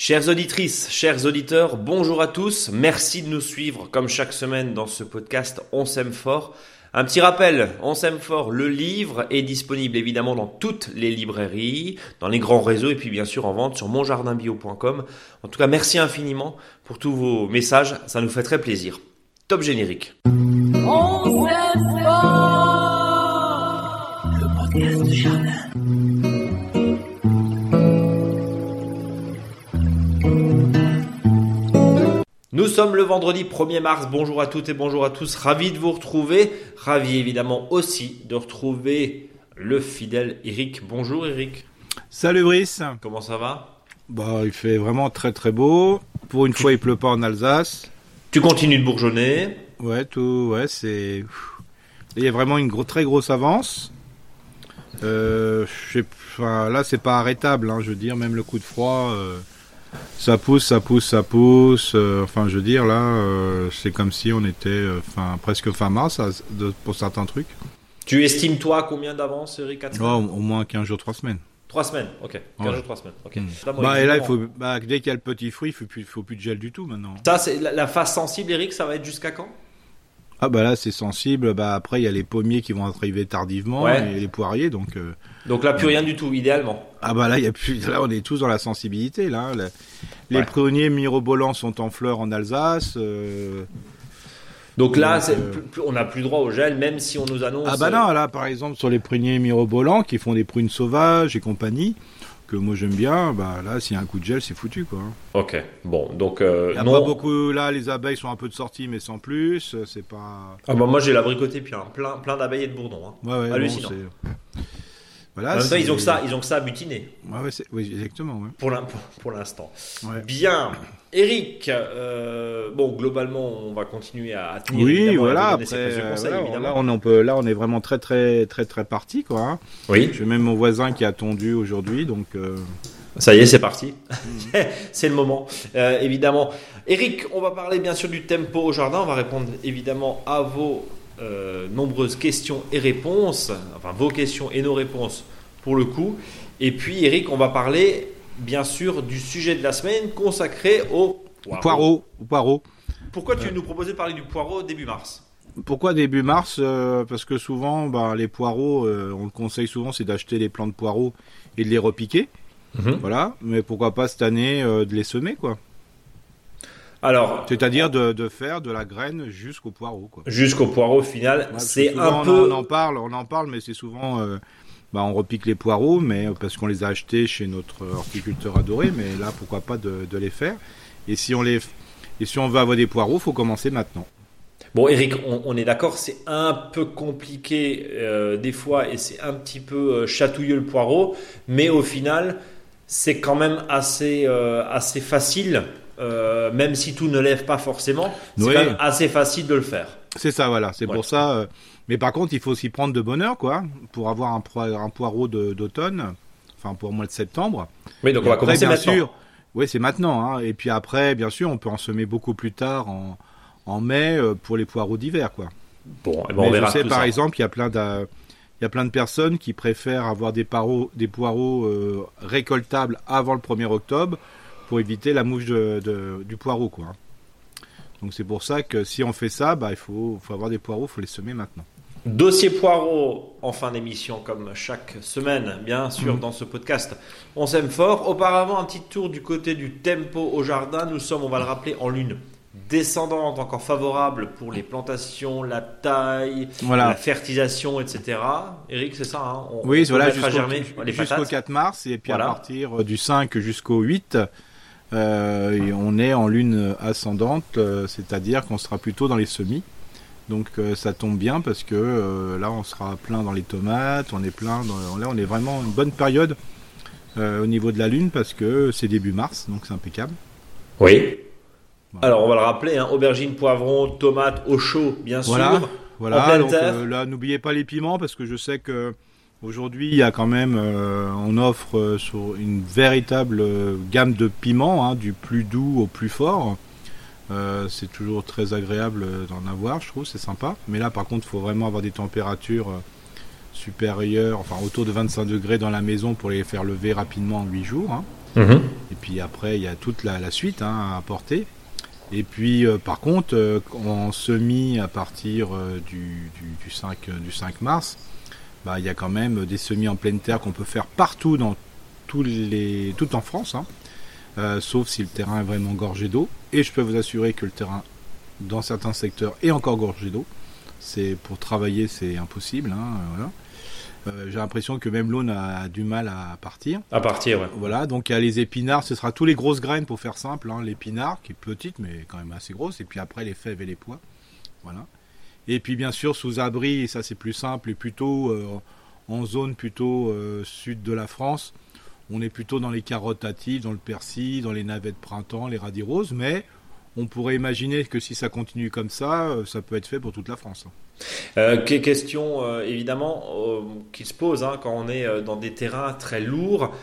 Chères auditrices, chers auditeurs, bonjour à tous. Merci de nous suivre comme chaque semaine dans ce podcast On s'aime fort. Un petit rappel, On s'aime fort, le livre est disponible évidemment dans toutes les librairies, dans les grands réseaux et puis bien sûr en vente sur monjardinbio.com. En tout cas, merci infiniment pour tous vos messages, ça nous fait très plaisir. Top générique. On Nous sommes le vendredi 1er mars. Bonjour à toutes et bonjour à tous. Ravi de vous retrouver. Ravi évidemment aussi de retrouver le fidèle Eric. Bonjour Eric. Salut Brice. Comment ça va? Bah, il fait vraiment très très beau. Pour une fois, il pleut pas en Alsace. Tu continues de bourgeonner Ouais, tout, ouais, c'est. Il y a vraiment une gros, très grosse avance. Euh, enfin, là, c'est pas arrêtable, hein, je veux dire, même le coup de froid. Euh, ça pousse, ça pousse, ça pousse. Euh, enfin, je veux dire, là, euh, c'est comme si on était euh, fin, presque fin mars de, pour certains trucs. Tu estimes, toi, combien d'avance, Eric oh, Au moins 15 jours, 3 semaines. 3 semaines, ok. 15 ouais. jours, 3 semaines, ok. Mmh. Bah, et là, il faut, bah, dès qu'il y a le petit fruit, il faut plus, faut plus de gel du tout maintenant. Ça, c'est la, la phase sensible, Eric, ça va être jusqu'à quand? Ah bah là c'est sensible, bah après il y a les pommiers qui vont arriver tardivement ouais. et les poiriers donc. Euh, donc là plus euh, rien du tout idéalement. Ah bah là y a plus, là on est tous dans la sensibilité là. Les ouais. pruniers mirobolants sont en fleurs en Alsace. Euh, donc là, euh... on n'a plus droit au gel, même si on nous annonce. Ah bah non, là par exemple sur les pruniers mirobolants qui font des prunes sauvages et compagnie, que moi j'aime bien, bah là s'il y a un coup de gel c'est foutu quoi. Ok, bon donc euh, Il y a non... pas beaucoup là les abeilles sont un peu de sortie mais sans plus, c'est pas. Ah bah moi j'ai l'abricoté puis hein, plein plein d'abeilles et de bourdons. Hein. Ouais, ouais, Hallucinant. Bon, voilà, en même temps, ils ont que ça, ils ont que ça à butiner. Ouais, ouais, oui, exactement. Ouais. Pour l'instant. Bien. Eric, euh, bon, globalement, on va continuer à tenir. Oui, voilà. Après, conseils, voilà, là, on, on peut, là, on est vraiment très, très, très, très parti, quoi. Hein. Oui. J'ai même mon voisin qui a tondu aujourd'hui, donc. Euh... Ça y est, c'est parti. c'est le moment, euh, évidemment. Eric, on va parler bien sûr du tempo au jardin. On va répondre évidemment à vos euh, nombreuses questions et réponses, enfin vos questions et nos réponses pour le coup. Et puis Eric, on va parler bien sûr du sujet de la semaine consacré au poireau. Poireau. poireau. Pourquoi tu euh... nous proposais de parler du poireau début mars? Pourquoi début mars? Euh, Parce que souvent, bah, les poireaux, euh, on le conseille souvent, c'est d'acheter les plants de poireaux et de les repiquer. Mmh. Voilà. Mais pourquoi pas cette année euh, de les semer, quoi alors, c'est-à-dire de, de, faire de la graine jusqu'au poireau. Jusqu'au poireau final, ouais, c'est un on peu. On en parle, on en parle, mais c'est souvent, euh, bah, on repique les poireaux, mais parce qu'on les a achetés chez notre horticulteur adoré. Mais là, pourquoi pas de, de, les faire Et si on les, et si on veut avoir des poireaux, faut commencer maintenant. Bon, Eric, on, on est d'accord, c'est un peu compliqué euh, des fois et c'est un petit peu euh, chatouilleux le poireau, mais au final, c'est quand même assez, euh, assez facile euh, même si tout ne lève pas forcément, c'est oui. quand même assez facile de le faire. C'est ça, voilà. C'est pour ça. Mais par contre, il faut s'y prendre de bonne heure, quoi, pour avoir un, po un poireau d'automne, enfin pour le mois de septembre. Oui, donc Et on va après, commencer bien maintenant. Sûr, oui, c'est maintenant. Hein. Et puis après, bien sûr, on peut en semer beaucoup plus tard, en, en mai, euh, pour les poireaux d'hiver, quoi. Bon, eh ben on Mais verra je sais, tout par ça. exemple, il y a plein de il y a plein de personnes qui préfèrent avoir des, poireaux, des poireaux euh, récoltables avant le 1er octobre pour éviter la mouche de, de, du poireau. Quoi. Donc c'est pour ça que si on fait ça, bah, il faut, faut avoir des poireaux, il faut les semer maintenant. Dossier poireau en fin d'émission, comme chaque semaine, bien sûr, mmh. dans ce podcast. On s'aime fort. Auparavant, un petit tour du côté du tempo au jardin. Nous sommes, on va le rappeler, en lune descendante, encore favorable pour les plantations, la taille, voilà. la fertilisation, etc. Eric, c'est ça hein? On, Oui, on voilà, jusqu'au jusqu 4 mars, et puis voilà. à partir du 5 jusqu'au 8, euh, on est en lune ascendante, euh, c'est-à-dire qu'on sera plutôt dans les semis. Donc euh, ça tombe bien parce que euh, là on sera plein dans les tomates, on est plein dans, là on est vraiment une bonne période euh, au niveau de la lune parce que c'est début mars, donc c'est impeccable. Oui. Voilà. Alors on va le rappeler, hein, aubergines, poivrons, tomates au chaud, bien voilà. sûr. Voilà. Donc, là, n'oubliez pas les piments parce que je sais que aujourd'hui il y a quand même, on offre sur une véritable gamme de piments, hein, du plus doux au plus fort. Euh, c'est toujours très agréable d'en avoir, je trouve, c'est sympa. Mais là, par contre, il faut vraiment avoir des températures euh, supérieures, enfin autour de 25 degrés dans la maison pour les faire lever rapidement en 8 jours. Hein. Mhm. Et puis après, il y a toute la, suite hein, à apporter. Et puis, euh, par contre, euh, en semis à partir euh, du, du, 5, du 5 mars, bah, il y a quand même des semis en pleine terre qu'on peut faire partout, dans tous les, tout en France, hein. Sauf si le terrain est vraiment gorgé d'eau. Et je peux vous assurer que le terrain, dans certains secteurs, est encore gorgé d'eau. C'est pour travailler, c'est impossible. Hein, voilà. Euh, j'ai l'impression que même l'aune a, du mal à partir. À partir, ouais. Voilà, donc il y a les épinards, ce sera tous les grosses graines pour faire simple, hein, l'épinard qui est petite mais quand même assez grosse, et puis après les fèves et les pois. Voilà. Et puis bien sûr sous abri, et ça c'est plus simple, et plutôt euh, en zone plutôt euh, sud de la France, on est plutôt dans les carottes dans le persil, dans les navets de printemps, les radis roses, mais on pourrait imaginer que si ça continue comme ça, ça peut être fait pour toute la France. Hein. Euh, question euh, évidemment euh, qui se pose hein, quand on est euh, dans des terrains très lourds.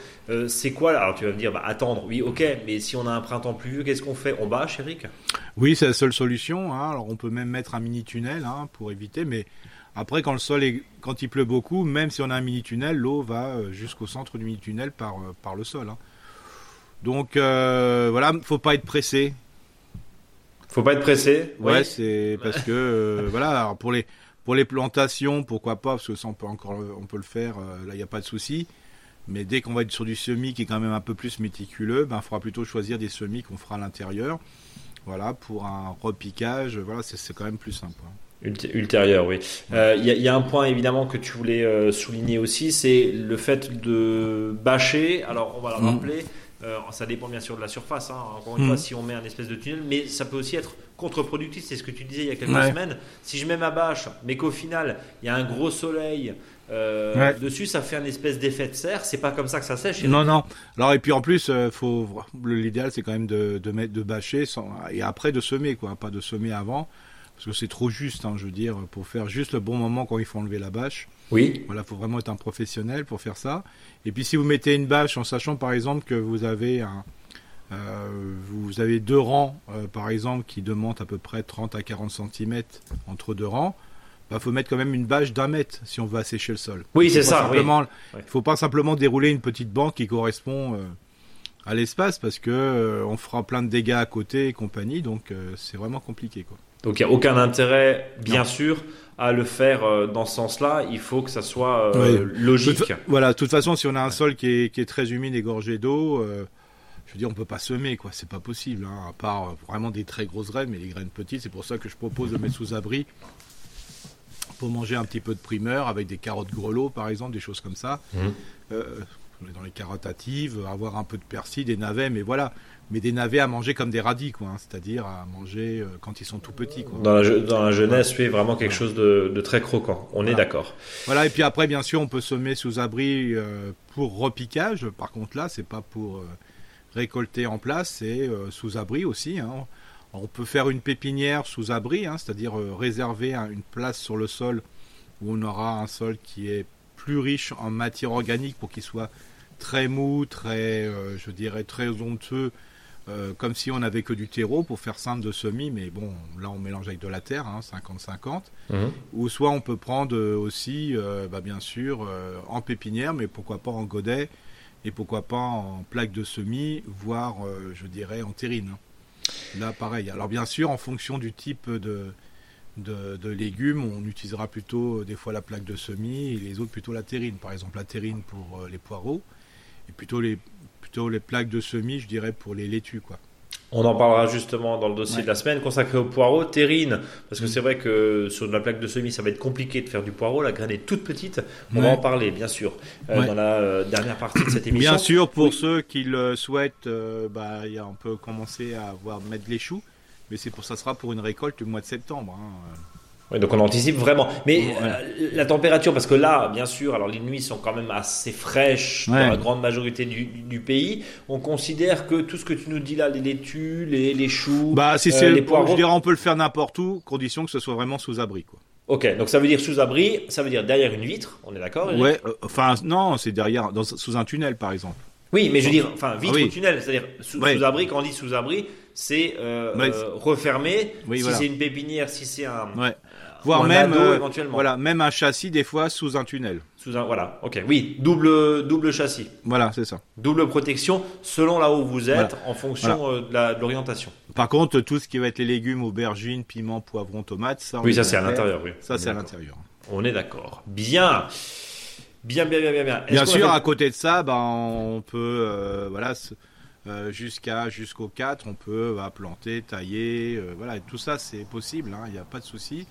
c'est quoi Alors tu vas me dire, bah, attendre, oui, ok, mais si on a un printemps pluvieux, qu'est-ce qu'on fait On bâche, Eric? Oui, c'est la seule solution. Hein. Alors on peut même mettre un mini tunnel hein, pour éviter, mais après quand le sol est, quand il pleut beaucoup, même si on a un mini tunnel, l'eau va jusqu'au centre du mini tunnel par par le sol. Donc voilà, faut pas être pressé. Faut pas être pressé. Ouais, c'est parce que euh, voilà, pour les pour les plantations, pourquoi pas parce que ça on peut encore on peut le faire, euh, là il n'y a pas de souci. Mais dès qu'on va être sur du semis qui est quand même un peu plus méticuleux, ben il faudra plutôt choisir des semis qu'on fera à l'intérieur. Voilà, pour un repiquage, voilà, c'est quand même plus simple. Hein. Ultérieur, oui. Euh, il y, a un point évidemment que tu voulais souligner aussi, c'est le fait de bâcher. Alors on va le mmh. Euh, ça dépend bien sûr de la surface, hein. encore une fois, mhm. si on met un espèce de tunnel, mais ça peut aussi être contre-productif. C'est ce que tu disais il y a quelques semaines. Si je mets ma bâche, mais qu'au final, il y a un gros soleil euh, dessus, ça fait un espèce d'effet de serre. C'est pas comme ça que ça sèche. Non, non. Alors, et puis en plus, euh, faut, l'idéal, c'est quand même de, de, mettre, de bâcher et après de semer, quoi. Pas de semer avant parce que c'est trop juste, hein, je veux dire, pour faire juste le bon moment quand il faut enlever la bâche. Oui. Voilà, faut vraiment être un professionnel pour faire ça. Et puis si vous mettez une bâche en sachant par exemple que vous avez un, euh, vous avez deux rangs, euh, par exemple, qui demandent à peu près 30 à 40 cm entre deux rangs, il bah, faut mettre quand même une bâche d'un mètre si on veut assécher le sol. Oui, c'est ça. Il ne faut pas simplement dérouler une petite banque qui correspond euh, à l'espace parce que on fera plein de dégâts à côté et compagnie, donc c'est vraiment compliqué. Quoi. Donc il n'y a aucun intérêt, bien sûr, à le faire euh, dans ce sens-là. Il faut que ça soit euh, logique. voilà, de toute façon, si on a un sol qui est, très humide et gorgé d'eau, euh, je veux dire, on peut pas semer, quoi. C'est pas possible, hein, à part vraiment des très grosses graines, mais les graines petites. C'est pour ça que je propose de mettre sous abri pour manger un petit peu de primeur avec des carottes grelots, par exemple, des choses comme ça. Mmh. dans les carottes hâtives, avoir un peu de persil, des navets, mais voilà mais des navets à manger comme des radis, quoi, hein, c'est-à-dire à manger euh, quand ils sont tout petits. Quoi. Dans, la, dans la jeunesse, oui, vraiment quelque chose de, très croquant. On est d'accord. Voilà, et puis après, bien sûr, on peut semer sous abri euh, pour repiquage. Par contre, là, c'est pas pour euh, récolter en place, c'est sous abri aussi. Hein. On peut faire une pépinière sous abri, hein, c'est-à-dire réserver une place sur le sol où on aura un sol qui est plus riche en matière organique pour qu'il soit très mou, très, je dirais, très onctueux euh, comme si on n'avait que du terreau pour faire simple de semis, mais bon, là on mélange avec de la terre, 50-50. Hein, mhm. Ou soit on peut prendre euh, aussi, euh, bah, bien sûr, en pépinière, mais pourquoi pas en godet, et pourquoi pas en plaque de semis, voire, je dirais, en terrine. Hein. Là, pareil. Alors bien sûr, en fonction du type de, de, légumes, on utilisera plutôt des fois la plaque de semis et les autres plutôt la terrine. Par exemple, la terrine pour les poireaux et plutôt les, les plaques de semis, je dirais, pour les laitues, quoi. On en parlera justement dans le dossier de la semaine consacré au poireau. Terrine, parce que c'est vrai que sur la plaque de semis, ça va être compliqué de faire du poireau. La graine est toute petite. On va en parler, bien sûr, euh, dans la euh, dernière partie de cette émission. Bien sûr, pour ceux qui le souhaitent, euh, bah, on peut commencer à voir mettre les choux. Mais c'est pour ça sera pour une récolte du mois de septembre. Hein. Oui, donc on anticipe vraiment. Mais euh, la température, parce que là, bien sûr, alors les nuits sont quand même assez fraîches dans la grande majorité du, du, pays. On considère que tout ce que tu nous dis là, les laitues, les, les choux, bah, si euh, les poireaux, je dirais, on peut le faire n'importe où, condition que ce soit vraiment sous abri, quoi. Ok, donc ça veut dire sous abri, ça veut dire derrière une vitre, on est d'accord Ouais, euh, enfin non, c'est derrière, dans, sous un tunnel par exemple. Oui, mais je veux dire, enfin vitre ou tunnel, c'est-à-dire sous, sous, abri. Quand on dit sous abri, c'est euh, refermé. si c'est une pépinière, si c'est un, voire même euh, éventuellement. Voilà, même un châssis des fois sous un tunnel. Sous un voilà, ok, oui, double double châssis. Voilà, c'est ça. Double protection selon là où vous êtes, en fonction euh, de l'orientation. Par contre, tout ce qui va être les légumes, aubergines, piments, poivrons, tomates, ça. Oui, ça c'est à l'intérieur. Oui. Ça c'est à l'intérieur. On est d'accord. Bien. Bien, bien, bien, bien, bien. Bien sûr, à côté de ça, ben, on peut, euh, voilà, euh, jusqu'à jusqu'au 4, on peut bah, planter, tailler, euh, voilà, tout ça c'est possible, hein, il n'y a pas de souci.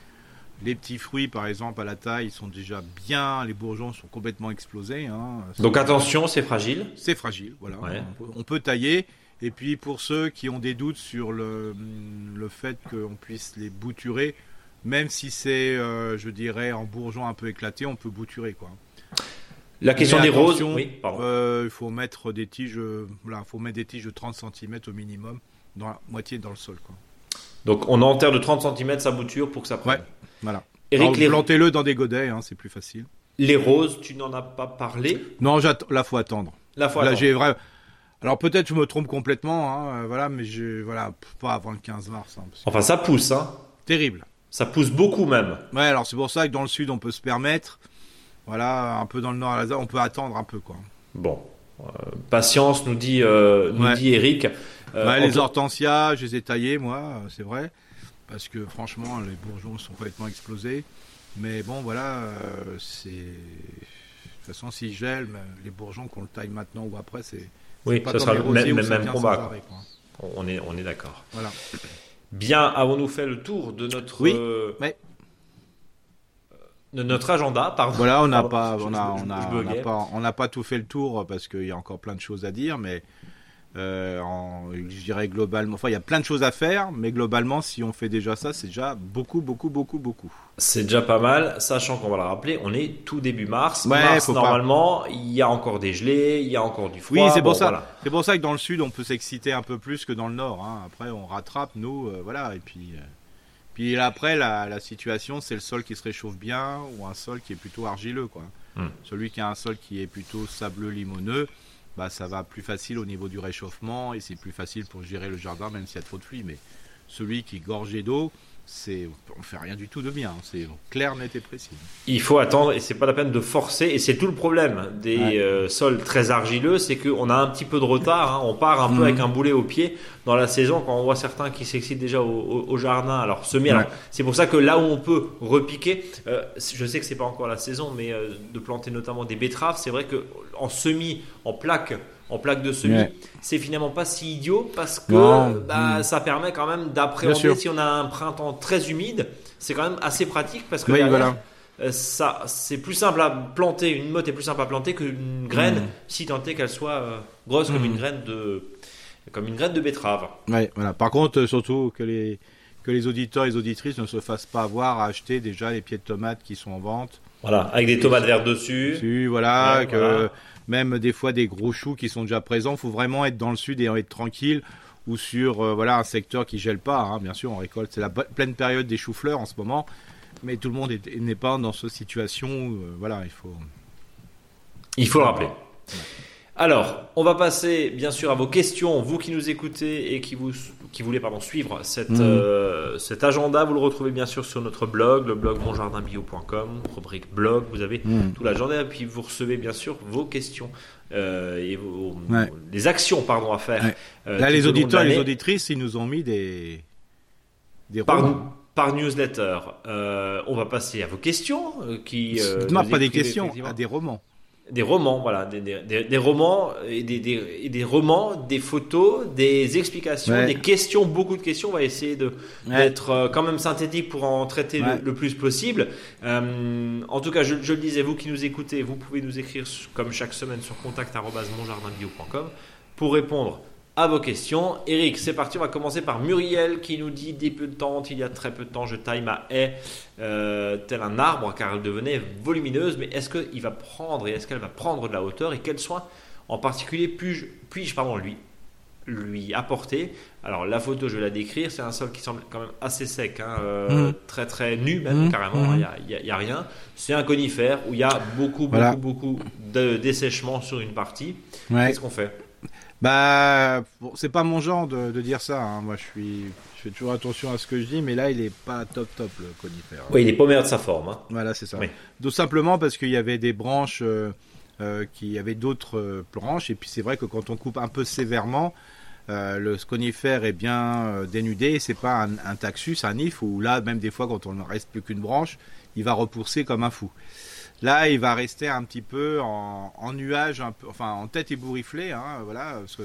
Les petits fruits, par exemple, à la taille, sont déjà bien, les bourgeons sont complètement explosés. Hein, Donc attention, c'est fragile. C'est fragile, voilà. On, peut, tailler. Et puis pour ceux qui ont des doutes sur le, le fait qu'on puisse les bouturer, même si c'est, je dirais, en bourgeon un peu éclaté, on peut bouturer, quoi. La question des roses, oui, euh, il faut mettre des tiges, voilà, faut mettre des tiges de 30 cm au minimum, dans la moitié dans le sol, quoi. Donc on enterre de 30 cm sa bouture pour que ça prenne. Ouais, voilà. Eric, plantez-le dans des godets, hein, c'est plus facile. Les roses, tu n'en as pas parlé? Non, là faut attendre. La fois. Là, j'ai vrai. Alors peut-être je me trompe complètement, hein, euh, voilà, mais je, voilà, pas avant le 15 mars. Hein, enfin, ça pousse, hein. Terrible. Ça pousse beaucoup même. Ouais, alors c'est pour ça que dans le sud on peut se permettre. Voilà, un peu dans le nord on peut attendre un peu quoi. Bon, euh, patience nous dit euh, nous dit Eric. Euh, les hortensias, je les ai taillés moi, c'est vrai, parce que franchement les bourgeons sont complètement explosés. Mais bon voilà, c'est de toute façon s'ils gèlent, les bourgeons qu'on le taille maintenant ou après c'est oui, ça sera le même, même combat. on est on est d'accord. Voilà. Bien, avons-nous fait le tour de notre oui de notre agenda. Pardon. Voilà, on n'a pas, on a, on a, on pas, on n'a pas tout fait le tour parce qu'il y a encore plein de choses à dire, mais euh, en, je dirais globalement, enfin il y a plein de choses à faire, mais globalement, si on fait déjà ça, c'est déjà beaucoup, beaucoup, beaucoup, beaucoup. C'est déjà pas mal, sachant qu'on va le rappeler, on est tout début mars. mars, normalement, il y a encore des gelées, il y a encore du froid. Oui, c'est pour ça. C'est pour ça que dans le sud, on peut s'exciter un peu plus que dans le nord. Hein. Après, on rattrape nous, euh, voilà, et puis. Euh, puis après, la, situation, c'est le sol qui se réchauffe bien ou un sol qui est plutôt argileux. Quoi. Hmm. Celui qui a un sol qui est plutôt sableux, limoneux, bah, ça va plus facile au niveau du réchauffement et c'est plus facile pour gérer le jardin, même s'il y a trop de pluie. Mais celui qui est gorgé d'eau, c'est on fait rien du tout de bien. C'est clair, net et précis. Il faut attendre et c'est pas la peine de forcer. Et c'est tout le problème des euh, sols très argileux, c'est qu'on a un petit peu de retard. Hein. On part un peu mhm. avec un boulet au pied dans la saison quand on voit certains qui s'excitent déjà au, jardin. Alors semer. C'est pour ça que là où on peut repiquer, euh, je sais que c'est pas encore la saison, mais euh, de planter notamment des betteraves, c'est vrai que en semis, en plaques en plaque de semis, c'est finalement pas si idiot parce que bah, ça permet quand même d'appréhender si on a un printemps très humide, c'est quand même assez pratique parce que euh, ça c'est plus simple à planter, une motte est plus simple à planter qu'une graine mm. si tant est qu'elle soit euh, grosse comme mm. une graine de comme une graine de betterave. Ouais, voilà. Par contre, euh, surtout que les que les auditeurs et les auditrices ne se fassent pas avoir à acheter déjà les pieds de tomates qui sont en vente. Voilà, avec des tomates vertes dessus. dessus voilà, que même des fois des gros choux qui sont déjà présents. Il faut vraiment être dans le sud et être tranquille ou sur euh, voilà un secteur qui gèle pas. Hein. Bien sûr, on récolte, c'est la pleine période des choux-fleurs en ce moment, mais tout le monde n'est pas dans cette situation. Où, euh, voilà, il faut. Il faut le rappeler. Alors, on va passer bien sûr à vos questions. Vous qui nous écoutez et qui, vous, qui voulez pardon, suivre cette, mm. euh, cet agenda, vous le retrouvez bien sûr sur notre blog, le blog monjardinbio.com, rubrique blog. Vous avez mm. tout l'agenda et puis vous recevez bien sûr vos questions euh, et vos, les actions pardon, à faire. Euh, Là, les auditeurs et les auditrices, ils nous ont mis des, des par, par newsletter. on va passer à vos questions. qui, non, pas des questions, à des romans des romans, voilà, des, des, des romans et des, des, romans, des photos, des explications, des questions, beaucoup de questions. On va essayer de d'être euh, quand même synthétique pour en traiter le, plus possible. Euh, en tout cas, je, je, le disais, vous qui nous écoutez, vous pouvez nous écrire comme chaque semaine sur contact@monjardinbio.com pour répondre à vos questions. Eric, c'est parti. On va commencer par Muriel qui nous dit Dès peu de temps, il y a très peu de temps, je taille ma haie euh, tel un arbre car elle devenait volumineuse. Mais est-ce qu'il va prendre et est-ce qu'elle va prendre de la hauteur et quels soins en particulier puis-je puis pardon, lui, lui apporter? Alors la photo, je vais la décrire. C'est un sol qui semble quand même assez sec, hein, euh, mmh. très très nu même mmh. carrément. Il n'y a, a, rien. C'est un conifère où il y a beaucoup beaucoup beaucoup de dessèchement sur une partie. Qu'est-ce qu'on fait? Bah, c'est pas mon genre de, dire ça. Hein. Moi, je suis, je fais toujours attention à ce que je dis, mais là, il est pas top top le conifère. Oui, il est paumé de sa forme. Hein. Voilà, c'est ça. Tout simplement parce qu'il y avait des branches, euh, euh, qui avaient d'autres branches, et puis c'est vrai que quand on coupe un peu sévèrement, le conifère est bien dénudé. C'est pas un, un, taxus, un if, où là, même des fois, quand on ne reste plus qu'une branche, il va repousser comme un fou. Là, il va rester un petit peu en, nuage, un peu, enfin en tête ébourifflée, hein, voilà, parce que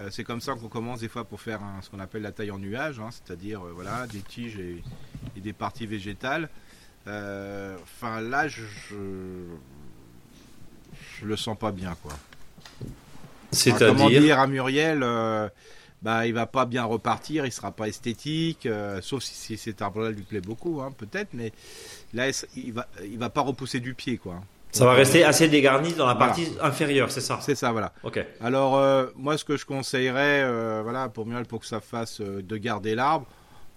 euh, c'est comme ça qu'on commence des fois pour faire ce qu'on appelle la taille en nuage, hein, c'est-à-dire euh, voilà des tiges et, des parties végétales. Euh, enfin là, je, je, le sens pas bien quoi. C'est-à-dire comment dire à Muriel, bah il va pas bien repartir, il sera pas esthétique, sauf si, si cet arbre-là lui plaît beaucoup, hein, peut-être, mais là, il va, il va pas repousser du pied, quoi. Ça va rester assez dégarni dans la partie inférieure, c'est ça? C'est ça, voilà. Ok. Alors, euh, moi, ce que je conseillerais, euh, voilà, pour mieux pour que ça fasse euh, de garder l'arbre,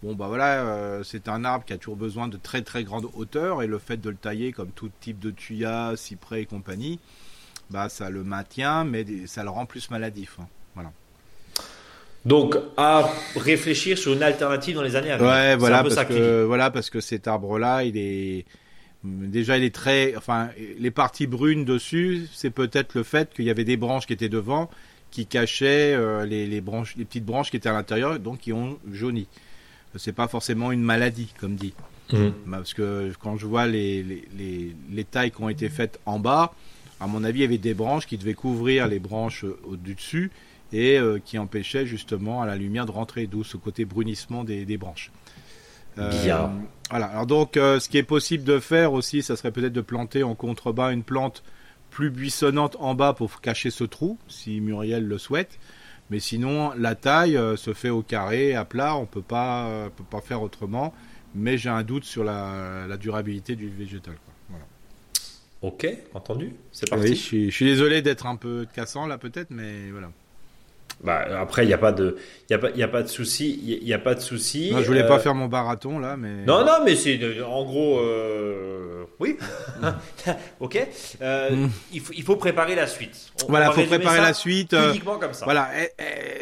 bon, bah voilà, c'est un arbre qui a toujours besoin de très très grande hauteur et le fait de le tailler comme tout type de tuya, cyprès et compagnie, bah ça le maintient, mais ça le rend plus maladif. Hein. Donc, à réfléchir sur une alternative dans les années à venir. Ouais, voilà, parce que, voilà, parce que cet arbre-là, il est déjà, il est très, enfin, les parties brunes dessus, c'est peut-être le fait qu'il y avait des branches qui étaient devant, qui cachaient euh, les, branches, les petites branches qui étaient à l'intérieur, donc qui ont jauni. C'est pas forcément une maladie, comme dit. Mmh. Parce que quand je vois les, les, les, tailles qui ont été faites en bas, à mon avis, il y avait des branches qui devaient couvrir les branches au-dessus et euh, qui empêchait justement à la lumière de rentrer, d'où ce côté brunissement des, branches. Euh, Bien. Voilà. Alors donc, euh, ce qui est possible de faire aussi, ça serait peut-être de planter en contrebas une plante plus buissonnante en bas pour cacher ce trou, si Muriel le souhaite. Mais sinon, la taille se fait au carré, à plat. On peut pas, peut pas faire autrement. Mais j'ai un doute sur la, durabilité du végétal. Voilà. Ok, entendu. C'est parti. Oui, je suis, je suis désolé d'être un peu cassant là, peut-être, mais voilà. Bah, après, il n'y a pas de, il y a pas, y a pas de souci, il y, a pas de souci. Je voulais pas euh, faire mon barathon là, mais. Non, non, mais c'est en gros, euh... oui. ok. Euh, mm. il, faut, il faut préparer la suite. voilà, il faut préparer la suite. Uniquement comme ça. Voilà, eh,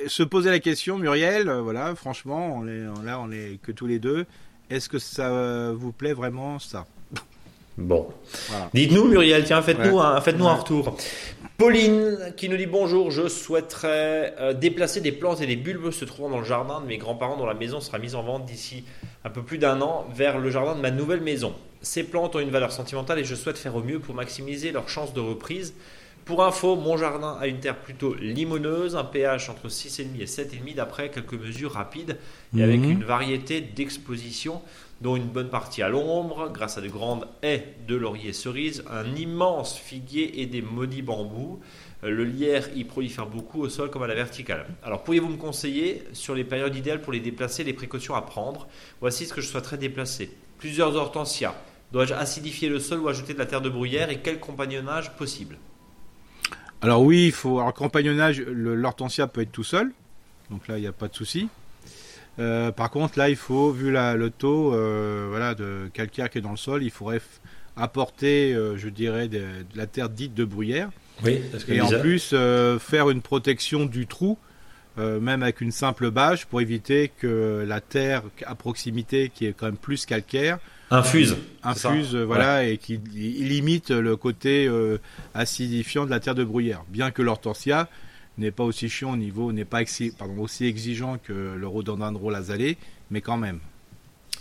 eh, se poser la question, Muriel. voilà, franchement, on est là, on est que tous les deux. Est-ce que ça vous plaît vraiment ça? Bon. Dites-nous, Muriel, tiens, faites-nous un, faites-nous un retour. Pauline qui nous dit bonjour, je souhaiterais euh, déplacer des plantes et des bulbes se trouvant dans le jardin de mes grands-parents dont la maison sera mise en vente d'ici un peu plus d'un an vers le jardin de ma nouvelle maison. Ces plantes ont une valeur sentimentale et je souhaite faire au mieux pour maximiser leurs chances de reprise. Pour info, mon jardin a une terre plutôt limoneuse, un pH entre 6,5 et 7,5 d'après quelques mesures rapides et avec mhm. une variété d'expositions dont une bonne partie à l'ombre, grâce à de grandes haies de laurier cerise, un immense figuier et des maudits bambous. Euh, le lierre y prolifère beaucoup au sol comme à la verticale. Alors pourriez-vous me conseiller sur les périodes idéales pour les déplacer, les précautions à prendre? Voici ce que je souhaiterais déplacer. Plusieurs hortensias. Dois-je acidifier le sol ou ajouter de la terre de bruyère? Et quel compagnonnage possible? Alors oui, il faut. Alors compagnonnage, l'hortensia peut être tout seul, donc là il n'y a pas de souci. Euh, par contre, là, il faut, vu le taux euh, voilà, de calcaire qui est dans le sol, il faudrait apporter, euh, je dirais, de, la terre dite de bruyère. Oui, et en plus, faire une protection du trou, même avec une simple bâche, pour éviter que la terre à proximité, qui est quand même plus calcaire, infuse, infuse, voilà, et qui limite le côté acidifiant de la terre de bruyère. Bien que l'hortensia n'est pas aussi chiant au niveau, n'est pas pardon, aussi exigeant que le rhododendron azalée, mais quand même.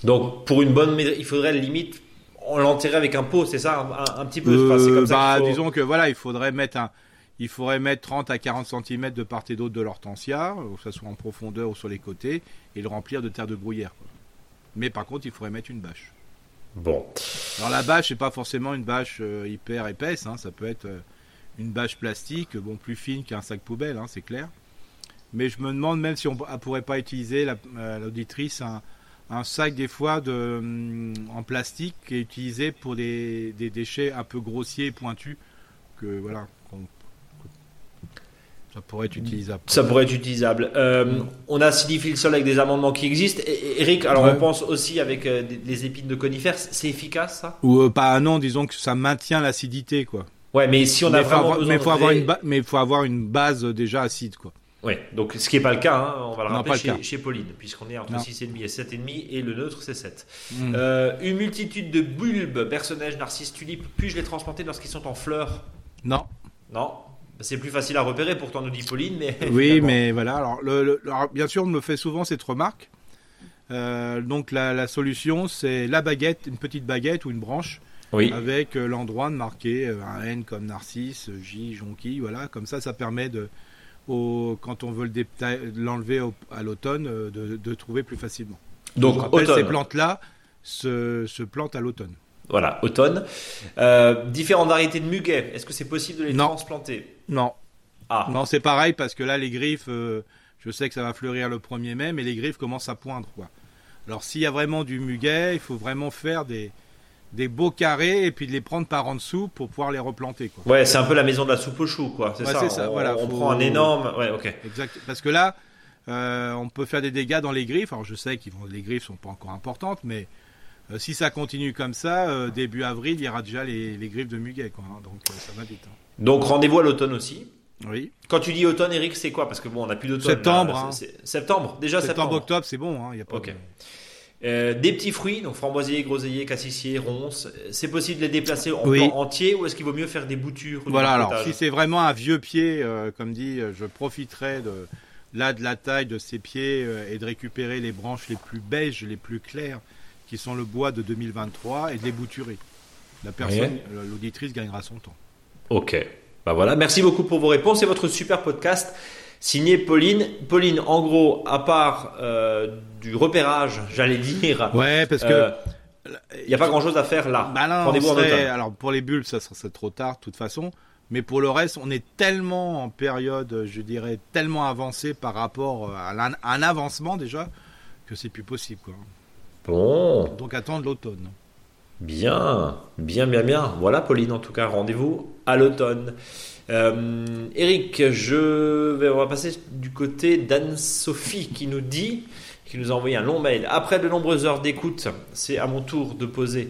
Donc pour une bonne il faudrait limite on l'enterrer avec un pot, c'est ça? Un, petit peu? Comme ça bah, Disons que voilà, il faudrait mettre un, il faudrait mettre 30 à 40 cm de part et d'autre de l'hortensia, que ce soit en profondeur ou sur les côtés, et le remplir de terre de bruyère. Mais par contre, il faudrait mettre une bâche. Bon. Alors la bâche, c'est pas forcément une bâche euh, hyper épaisse, hein, ça peut être euh, une bâche plastique, bon, plus fine qu'un sac poubelle, hein, c'est clair. Mais je me demande même si on ne pourrait pas utiliser, euh, l'auditrice, un, sac des fois de, hum, en plastique qui est utilisé pour des, déchets un peu grossiers et pointus. Que, voilà, ça pourrait être utilisable. Ça pourrait être utilisable. Euh, on a acidifié le sol avec des amendements qui existent. Et, Eric, alors on pense aussi avec euh, des, épines de conifères, c'est efficace ça? Ou pas, non, disons que ça maintient l'acidité quoi. Ouais, mais si on a vraiment besoin mais faut avoir une mais faut avoir une base déjà acide quoi. Oui, donc ce qui n'est pas le cas, hein, on va le rappeler chez, Pauline, puisqu'on est entre 6,5 et 7,5 et le neutre c'est 7. Hmm. Euh, une multitude de bulbes, personnages, narcisses, tulipes, puis-je les transplanter lorsqu'ils sont en fleurs? Non. Non c'est plus facile à repérer, pourtant nous dit Pauline, mais. Oui, mais voilà. Alors, le, bien sûr, on me fait souvent cette remarque. Euh, donc la, solution, c'est la baguette, une petite baguette ou une branche, oui. avec euh, l'endroit de marquer un N comme Narcisse, J, Jonquille, voilà. Comme ça, ça permet de, quand on veut l'enlever à l'automne, euh, de, trouver plus facilement. Donc, ces plantes-là se, plantent à l'automne. Voilà, automne. Euh, différentes variétés de muguet, est-ce que c'est possible de les transplanter? Non. Ah. Non, c'est pareil parce que là, les griffes, euh, je sais que ça va fleurir le 1er mai, mais les griffes commencent à poindre. Quoi. Alors, s'il y a vraiment du muguet, il faut vraiment faire des, des beaux carrés et puis de les prendre par en dessous pour pouvoir les replanter. Quoi. Ouais, c'est un peu la maison de la soupe au chou, quoi. C'est ça. On, voilà, on prend un énorme. Ouais, ok. Exact. Parce que là, euh, on peut faire des dégâts dans les griffes. Alors je sais que les griffes sont pas encore importantes, mais euh, si ça continue comme ça, euh, début avril, il y aura déjà les, griffes de muguet, quoi. Hein. donc ça va vite. Hein. Donc rendez-vous à l'automne aussi. Oui. Quand tu dis automne, Eric, c'est quoi? Parce que bon, on n'a plus d'automne. Septembre. Hein. Septembre, déjà septembre. Septembre, octobre, c'est bon. Il y a pas. Ok. Euh, des petits fruits, donc framboisier, groseillier, cassissier, ronces, c'est possible de les déplacer en oui. entier ou est-ce qu'il vaut mieux faire des boutures Voilà, alors si c'est vraiment un vieux pied, euh, comme dit, euh, je profiterai de là de la taille de ces pieds et de récupérer les branches les plus beiges, les plus claires, qui sont le bois de 2023 et de les bouturer. La personne, l'auditrice gagnera son temps. Ok, bah voilà, merci beaucoup pour vos réponses et votre super podcast signé Pauline. Pauline, en gros, à part euh, du repérage, j'allais dire. Ouais, parce que. Euh, il n'y a pas grand chose à faire là. Bah alors pour les bulbes, ça serait trop tard de toute façon. Mais pour le reste, on est tellement en période, je dirais, tellement avancé par rapport à un avancement déjà, que c'est plus possible. Quoi. Bon. Donc attendre l'automne. Bien, bien, bien, bien. Voilà, Pauline, en tout cas, rendez-vous à l'automne. Euh, Eric, je vais, on va passer du côté d'Anne-Sophie qui nous dit, qui nous a envoyé un long mail. Après de nombreuses heures d'écoute, c'est à mon tour de poser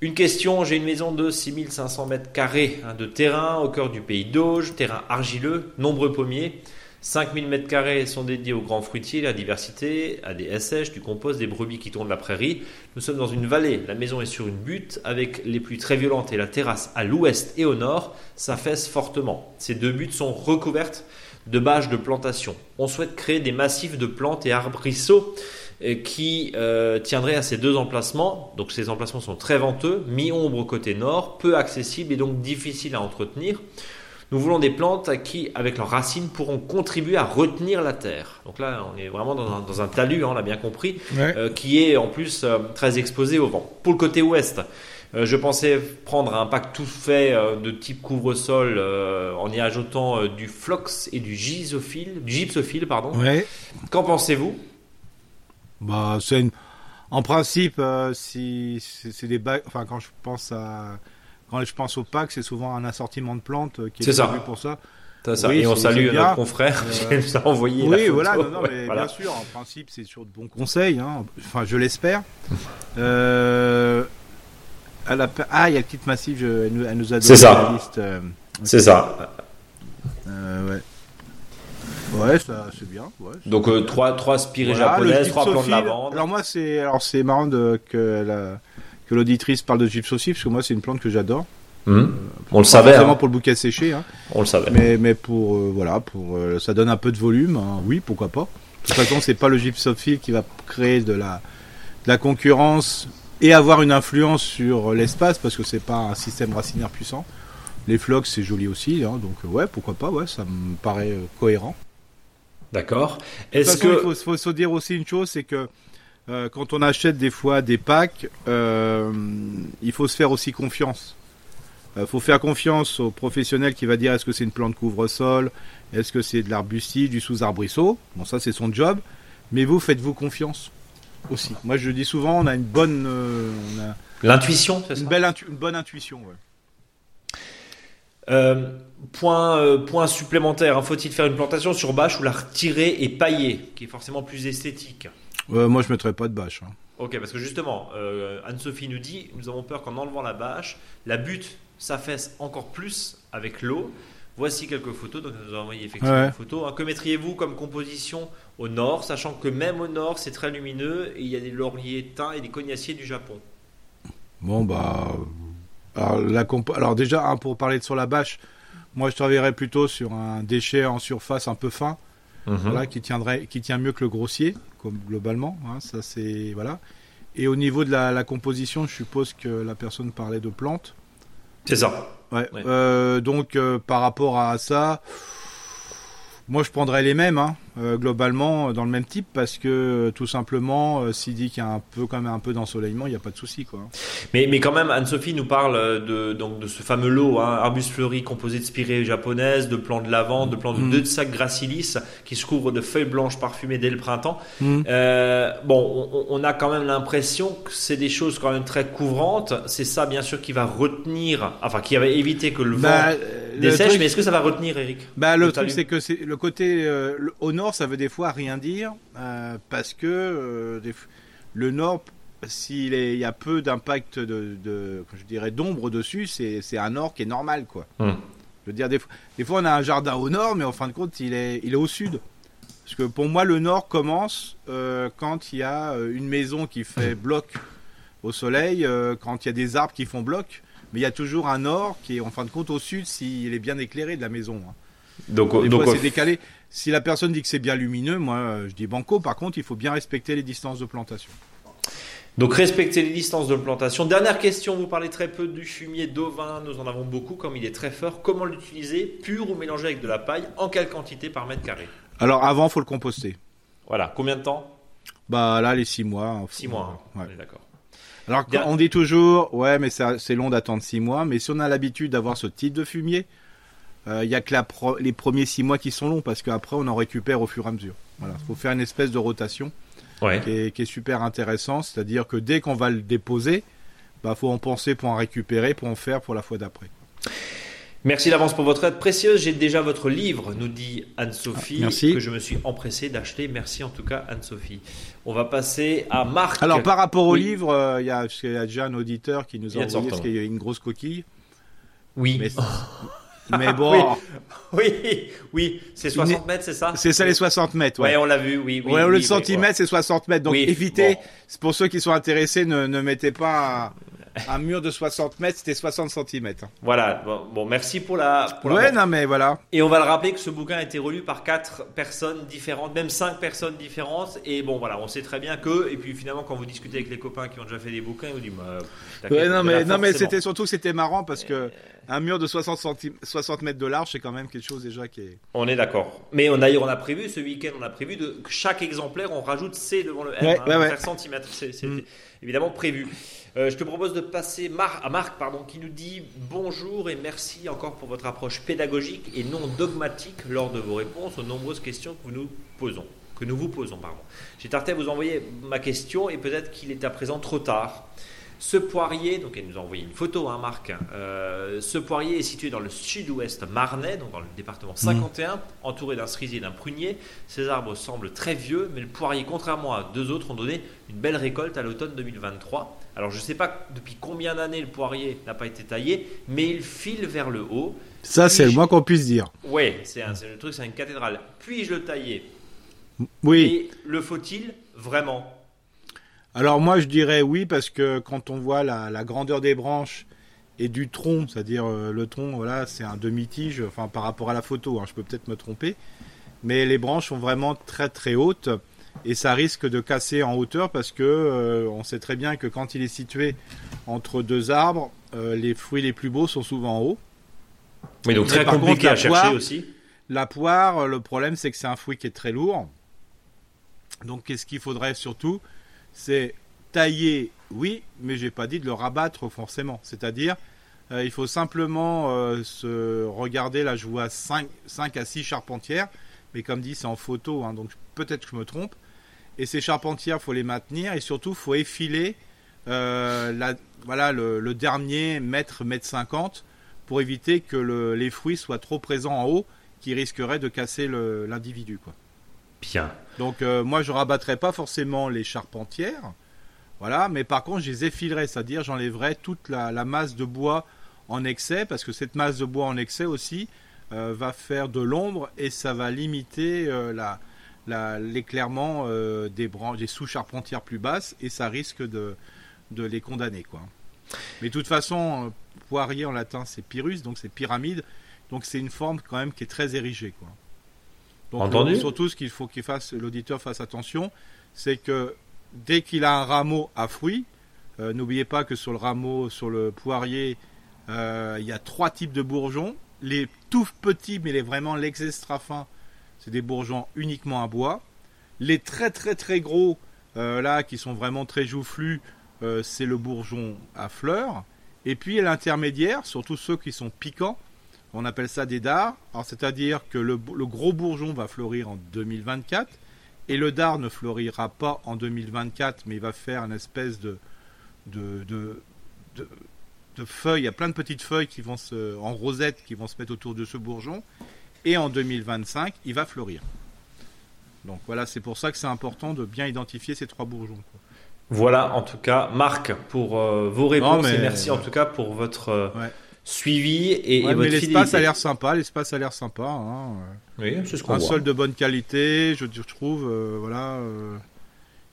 une question. J'ai une maison de 6500 mètres carrés hein, de terrain au cœur du pays d'Auge, terrain argileux, nombreux pommiers. 5000 m2 sont dédiés aux grands fruitiers, la diversité, à des SH, du compost, des brebis qui tournent la prairie. Nous sommes dans une vallée, la maison est sur une butte, avec les pluies très violentes et la terrasse à l'ouest et au nord s'affaisse fortement. Ces deux buttes sont recouvertes de bâches de plantation. On souhaite créer des massifs de plantes et arbrisseaux euh, qui euh, tiendraient à ces deux emplacements. Donc ces emplacements sont très venteux, mi-ombre côté nord, peu accessibles et donc difficiles à entretenir. Nous voulons des plantes qui, avec leurs racines, pourront contribuer à retenir la terre. Donc là, on est vraiment dans un, talus, hein, on l'a bien compris, euh, qui est en plus euh, très exposé au vent. Pour le côté ouest, euh, je pensais prendre un pack tout fait de type couvre-sol en y ajoutant du flox et du gypsophile, du gypsophile pardon. Qu'en pensez-vous? Bah, c'est en principe, si c'est des bacs, enfin quand je pense à quand je pense au pack, c'est souvent un assortiment de plantes euh, qui est, prévu pour ça. ça. et on salue notre confrère qui nous a envoyé. Oui, voilà, non, mais bien sûr, en principe, c'est sur de bons conseils. Hein. Enfin, je l'espère. euh, la... Ah, il y a le kit massif, elle, nous, a donné la liste. Euh, c'est ça. Euh, ouais. Ouais, ça, c'est bien. Ouais, Donc euh, trois, trois spirées japonaises, trois plantes de lavande. Alors moi, c'est c'est marrant de, que la que l'auditrice parle de gypsocyphe, parce que moi, c'est une plante que j'adore. Mmh. Euh, on le savait. Vraiment hein. pour le bouquet séché. Hein. On le savait. Mais, mais pour euh, voilà, pour euh, ça donne un peu de volume. Hein. Oui, pourquoi pas. De toute façon, c'est pas le gypsophile qui va créer de la, de la concurrence et avoir une influence sur l'espace parce que c'est pas un système racinaire puissant. Les flocs, c'est joli aussi, donc ouais, pourquoi pas, ouais, ça me paraît cohérent. D'accord. Est-ce que il faut, faut, se dire aussi une chose, c'est que euh, quand on achète des fois des packs, euh, il faut se faire aussi confiance. Il euh, faut faire confiance au professionnel qui va dire est-ce que c'est une plante couvre-sol, est-ce que c'est de l'arbustif, du sous-arbrisseau? Bon, ça c'est son job. Mais vous, faites-vous confiance aussi. Moi, je dis souvent, on a une bonne. L'intuition, c'est ça? une, belle une bonne intuition, point, point supplémentaire, hein. faut-il faire une plantation sur bâche ou la retirer et pailler, qui est forcément plus esthétique? Moi, je mettrais pas de bâche. Hein. Ok, parce que justement, euh, Anne-Sophie nous dit nous avons peur qu'en enlevant la bâche, la butte s'affaisse encore plus avec l'eau. Voici quelques photos, donc nous avons envoyé effectivement des photos. Hein. Que mettriez-vous comme composition au nord, sachant que même au nord c'est très lumineux et il y a des lauriers teints et des cognaciers du Japon? Bon bah, alors, la alors déjà hein, pour parler de sur la bâche, moi je travaillerais plutôt sur un déchet en surface un peu fin, mhm. voilà, qui tiendrait, qui tient mieux que le grossier, comme globalement. Hein, ça c'est voilà. Et au niveau de la, composition, je suppose que la personne parlait de plantes. C'est ça. Ouais. Euh, donc euh, par rapport à ça, moi je prendrais les mêmes. Hein. Euh, globalement euh, dans le même type parce que euh, tout simplement s'il dit qu'il y a un peu quand même un peu d'ensoleillement il n'y a pas de souci quoi. Mais, mais quand même Anne-Sophie nous parle de, donc, de ce fameux lot hein, arbuste fleuri composé de spirées japonaises de plants de lavande de plants de mm. deux de sacs gracilis qui se couvrent de feuilles blanches parfumées dès le printemps. Mm. bon on, a quand même l'impression que c'est des choses quand même très couvrantes c'est ça bien sûr qui va retenir enfin qui va éviter que le bah, vent dessèche. mais est-ce que ça va retenir Eric? Bah, le truc c'est que c'est le côté au nord ça veut des fois rien dire euh, parce que euh, le Nord, s'il y a peu d'impact de, je dirais, d'ombre dessus, c'est un Nord qui est normal, quoi. Hmm. Je veux dire, des fois, des fois, on a un jardin au Nord, mais en fin de compte, il est, il est au Sud. Parce que pour moi, le Nord commence euh, quand il y a une maison qui fait bloc au soleil, quand il y a des arbres qui font bloc. Mais il y a toujours un Nord qui est en fin de compte au Sud s'il est bien éclairé de la maison. Hein. Donc, donc c'est décalé. Si la personne dit que c'est bien lumineux, moi euh, je dis banco. Par contre, il faut bien respecter les distances de plantation. Donc respecter les distances de plantation. Dernière question, vous parlez très peu du fumier d'ovin, nous en avons beaucoup comme il est très fort. Comment l'utiliser Pur ou mélangé avec de la paille En quelle quantité par mètre carré? Alors avant, il faut le composter. Voilà, combien de temps? Bah là, les 6 mois. 6 mois, hein. d'accord. Alors on dit toujours, ouais, mais c'est long d'attendre 6 mois, mais si on a l'habitude d'avoir ce type de fumier, il euh, n'y a que les premiers six mois qui sont longs parce qu'après on en récupère au fur et à mesure. Voilà, faut faire une espèce de rotation qui, est, super intéressant, c'est-à-dire que dès qu'on va le déposer, bah faut en penser pour en récupérer, pour en faire pour la fois d'après. Merci d'avance pour votre aide précieuse. J'ai déjà votre livre, nous dit Anne-Sophie, ah, que je me suis empressé d'acheter. Merci en tout cas, Anne-Sophie. On va passer à Marc. Alors, par rapport au livre, euh, il y, a déjà un auditeur qui nous a envoyé parce qu'il y a une grosse coquille. Oui. Mais bon. oui, oui, c'est 60 mètres, c'est ça C'est ça les 60 mètres. Ouais, on l'a vu, oui. oui, le centimètre, c'est 60 mètres. Donc évitez, c'est pour ceux qui sont intéressés, ne, ne mettez pas un mur de 60 mètres, c'était 60 cm. Voilà. Bon, merci pour la. Pour ouais, non, mais voilà. Et on va le rappeler que ce bouquin a été relu par quatre personnes différentes, même cinq personnes différentes. Et bon, voilà, on sait très bien que. Et puis finalement, quand vous discutez avec les copains qui ont déjà fait des bouquins, ils vous disent. Bah, ouais, non, mais, non, mais c'était surtout c'était marrant parce que un mur de 60, 60 mètres de large, c'est quand même quelque chose déjà qui est. On est d'accord. Mais on a, on a prévu ce week-end, on a prévu de que chaque exemplaire, on rajoute C devant le M, ouais, hein, faire centimètres. C'est mm. évidemment prévu. Euh, je te propose de passer à Marc pardon, qui nous dit bonjour et merci encore pour votre approche pédagogique et non dogmatique lors de vos réponses aux nombreuses questions que nous posons. Que nous vous posons, pardon. J'ai tardé à vous envoyer ma question et peut-être qu'il est à présent trop tard. Ce poirier, donc elle nous a envoyé une photo, hein, Marc. Euh, ce poirier est situé dans le sud-ouest marnais, donc dans le département 51, mmh. entouré d'un cerisier et d'un prunier. Ces arbres semblent très vieux, mais le poirier, contrairement à deux autres, ont donné une belle récolte à l'automne 2023. Alors je ne sais pas depuis combien d'années le poirier n'a pas été taillé, mais il file vers le haut. Ça, c'est le moins qu'on puisse dire. Oui, c'est le truc, c'est une cathédrale. Puis-je le tailler? Oui. Et le faut-il vraiment? Alors moi je dirais oui parce que quand on voit la, grandeur des branches et du tronc, c'est-à-dire euh, le tronc, voilà, c'est un demi-tige, enfin par rapport à la photo, hein, je peux peut-être me tromper, mais les branches sont vraiment très très hautes et ça risque de casser en hauteur parce que euh, on sait très bien que quand il est situé entre deux arbres, euh, les fruits les plus beaux sont souvent en haut. Oui, donc très compliqué à chercher aussi. La poire, le problème c'est que c'est un fruit qui est très lourd. Donc qu'est-ce qu'il faudrait surtout? C'est tailler, oui, mais j'ai pas dit de le rabattre forcément. C'est-à-dire, euh, il faut simplement se regarder, là je vois 5, 5 à 6 charpentières, mais comme dit c'est en photo, hein, donc peut-être que je me trompe. Et ces charpentières, faut les maintenir et surtout faut effiler euh, la, voilà, le, dernier mètre, mètre 50 pour éviter que les fruits soient trop présents en haut qui risqueraient de casser l'individu. quoi. Bien. Donc euh, moi je rabattrai pas forcément les charpentières, voilà, mais par contre je les effilerai, c'est-à-dire j'enlèverai toute la, masse de bois en excès, parce que cette masse de bois en excès aussi va faire de l'ombre et ça va limiter l'éclairement des branches, des sous-charpentières plus basses et ça risque de, de les condamner, quoi. Mais de toute façon, poirier en latin c'est pyrrhus, donc c'est pyramide, donc c'est une forme quand même qui est très érigée, quoi. Donc Entendu. surtout ce qu'il faut qu'il fasse, l'auditeur fasse attention, c'est que dès qu'il a un rameau à fruits, euh, n'oubliez pas que sur le rameau, sur le poirier, euh, il y a trois types de bourgeons. Les tout petits, mais les vraiment les extra fins, c'est des bourgeons uniquement à bois. Les très très très gros, euh, là, qui sont vraiment très joufflus, c'est le bourgeon à fleurs. Et puis l'intermédiaire, surtout ceux qui sont piquants, on appelle ça des dards. C'est-à-dire que le, gros bourgeon va fleurir en 2024 et le dard ne fleurira pas en 2024, mais il va faire une espèce de de, feuilles. Il y a plein de petites feuilles qui vont en rosette qui vont se mettre autour de ce bourgeon. Et en 2025, il va fleurir. Donc voilà, c'est pour ça que c'est important de bien identifier ces trois bourgeons. Voilà, en tout cas, Marc, pour euh, vos réponses et merci en tout cas pour votre euh, suivi et, ouais, mais l'espace a l'air sympa, l'espace a l'air sympa. Hein. Oui, c'est ce qu'on Un sol de bonne qualité, je, trouve, euh, voilà,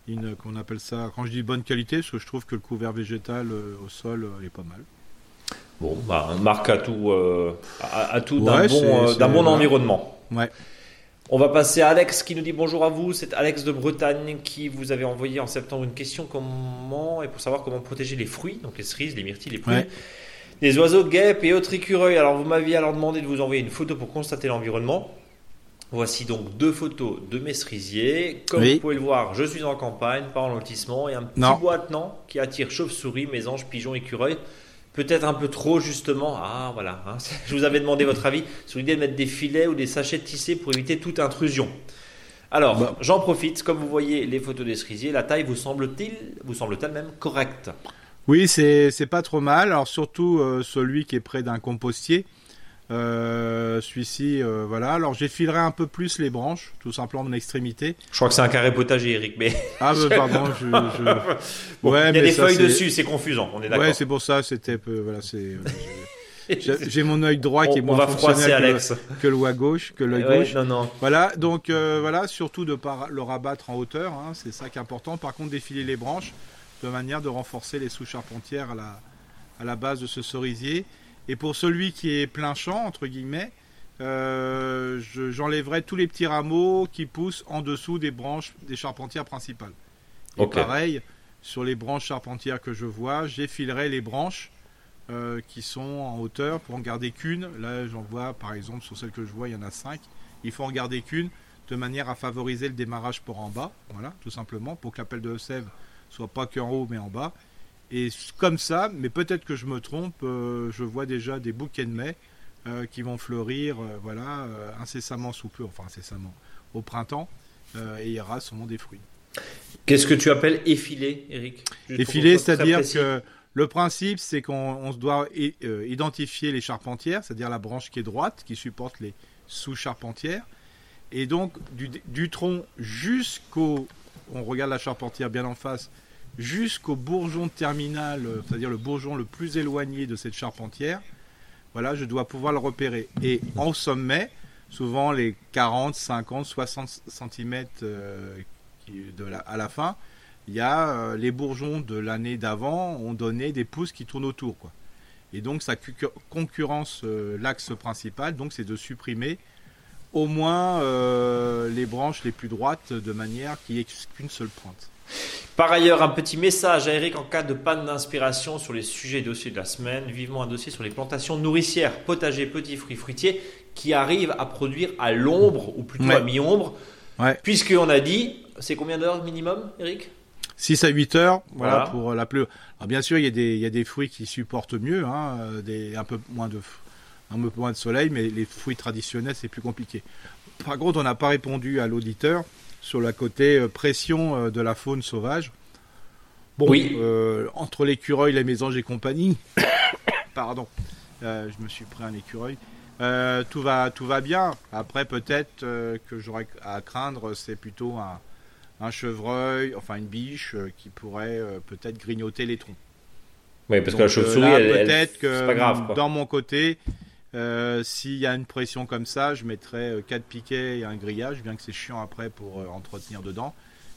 une, qu'on appelle ça. Quand je dis bonne qualité, parce que je trouve que le couvert végétal au sol est pas mal. Bon, bah, Marc a tout, a, tout d'un bon, bon environnement. Ouais. On va passer à Alex qui nous dit bonjour à vous. C'est Alex de Bretagne qui vous avait envoyé en septembre une question comment et pour savoir comment protéger les fruits, donc les cerises, les myrtilles, les prunes, les oiseaux, guêpes et autres écureuils. Alors vous m'aviez alors demandé de vous envoyer une photo pour constater l'environnement. Voici donc deux photos de mes cerisiers. Comme vous pouvez le voir, je suis en campagne, pas en lotissement, et un petit bois attenant qui attire chauves-souris, mésanges, pigeons, écureuils peut-être un peu trop justement. Ah voilà, hein, je vous avais demandé votre avis sur l'idée de mettre des filets ou des sachets tissés pour éviter toute intrusion. Alors, bah. j'en profite, comme vous voyez les photos des cerisiers, la taille vous semble-t-il, vous semble-t-elle même correcte? Oui, c'est pas trop mal. Alors surtout euh, celui qui est près d'un compostier. Euh, celui-ci, euh, voilà. Alors j'effilerai un peu plus les branches, tout simplement en extrémité. Je crois que c'est un carré potager, Eric, mais. Ah, pardon, je. ouais, il y a des feuilles dessus, c'est confusant, on est d'accord. Ouais, c'est pour ça, c'était voilà, c'est. J'ai mon œil droit qui est moins fonctionnel Alex. Que, le, gauche, que l'œil gauche. Non, non. Voilà, donc euh, voilà, surtout de pas le rabattre en hauteur, hein, c'est ça qui est important. Par contre, défiler les branches de manière de renforcer les sous-charpentières à la, à la base de ce cerisier. Et pour celui qui est plein champ, entre guillemets, euh, j'enlèverai tous les petits rameaux qui poussent en dessous des branches des charpentières principales. Et pareil, sur les branches charpentières que je vois, j'effilerai les branches euh, qui sont en hauteur pour en garder qu'une. Là, j'en vois, par exemple, sur celle que je vois, il y en a cinq. Il faut en garder qu'une de manière à favoriser le démarrage pour en bas. Voilà, tout simplement, pour que l'appel de sève soit pas qu'en haut, mais en bas. Et comme ça, mais peut-être que je me trompe, euh, je vois déjà des bouquets de mai euh, qui vont fleurir, euh, voilà, incessamment sous peu, enfin incessamment, au printemps, et il y aura sûrement des fruits. Qu'est-ce que tu appelles effiler, Eric Effiler, c'est-à-dire que le principe, c'est qu'on doit identifier les charpentières, c'est-à-dire la branche qui est droite, qui supporte les sous-charpentières, et donc du, du tronc jusqu'au, on regarde la charpentière bien en face, jusqu'au bourgeon terminal, euh, c'est-à-dire le bourgeon le plus éloigné de cette charpentière, voilà, je dois pouvoir le repérer. Et en sommet, souvent les 40, 50, 60 cm à la fin, il y a euh, les bourgeons de l'année d'avant ont donné des pousses qui tournent autour. Quoi. Et donc ça concurrence euh, l'axe principal, donc c'est de supprimer au moins les branches les plus droites de manière qu'il n'y ait qu'une seule pointe. Par ailleurs, un petit message à Eric en cas de panne d'inspiration sur les sujets et dossiers de la semaine. Vivement un dossier sur les plantations nourricières, potagers, petits fruits fruitiers qui arrivent à produire à l'ombre ou plutôt à mi-ombre. Ouais. Puisqu'on a dit, c'est combien d'heures minimum, Eric? 6 à 8 heures, voilà, pour la pluie. Alors bien sûr, il y, a des, il y a des fruits qui supportent mieux, hein, des, un peu moins de un peu moins de soleil, mais les fruits traditionnels, c'est plus compliqué. Par contre, on n'a pas répondu à l'auditeur sur la côté euh, pression euh, de la faune sauvage. Bon, oui. Euh, entre l'écureuil, les mésanges et compagnie, pardon, je me suis pris un écureuil. tout va, tout va bien. Après, peut-être que j'aurais à craindre, c'est plutôt un, chevreuil, enfin une biche qui pourrait peut-être grignoter les troncs. Oui, parce que la chauve-souris, peut-être que pas grave, dans mon côté, s'il y a une pression comme ça, je mettrais quatre piquets et un grillage, bien que c'est chiant après pour entretenir dedans,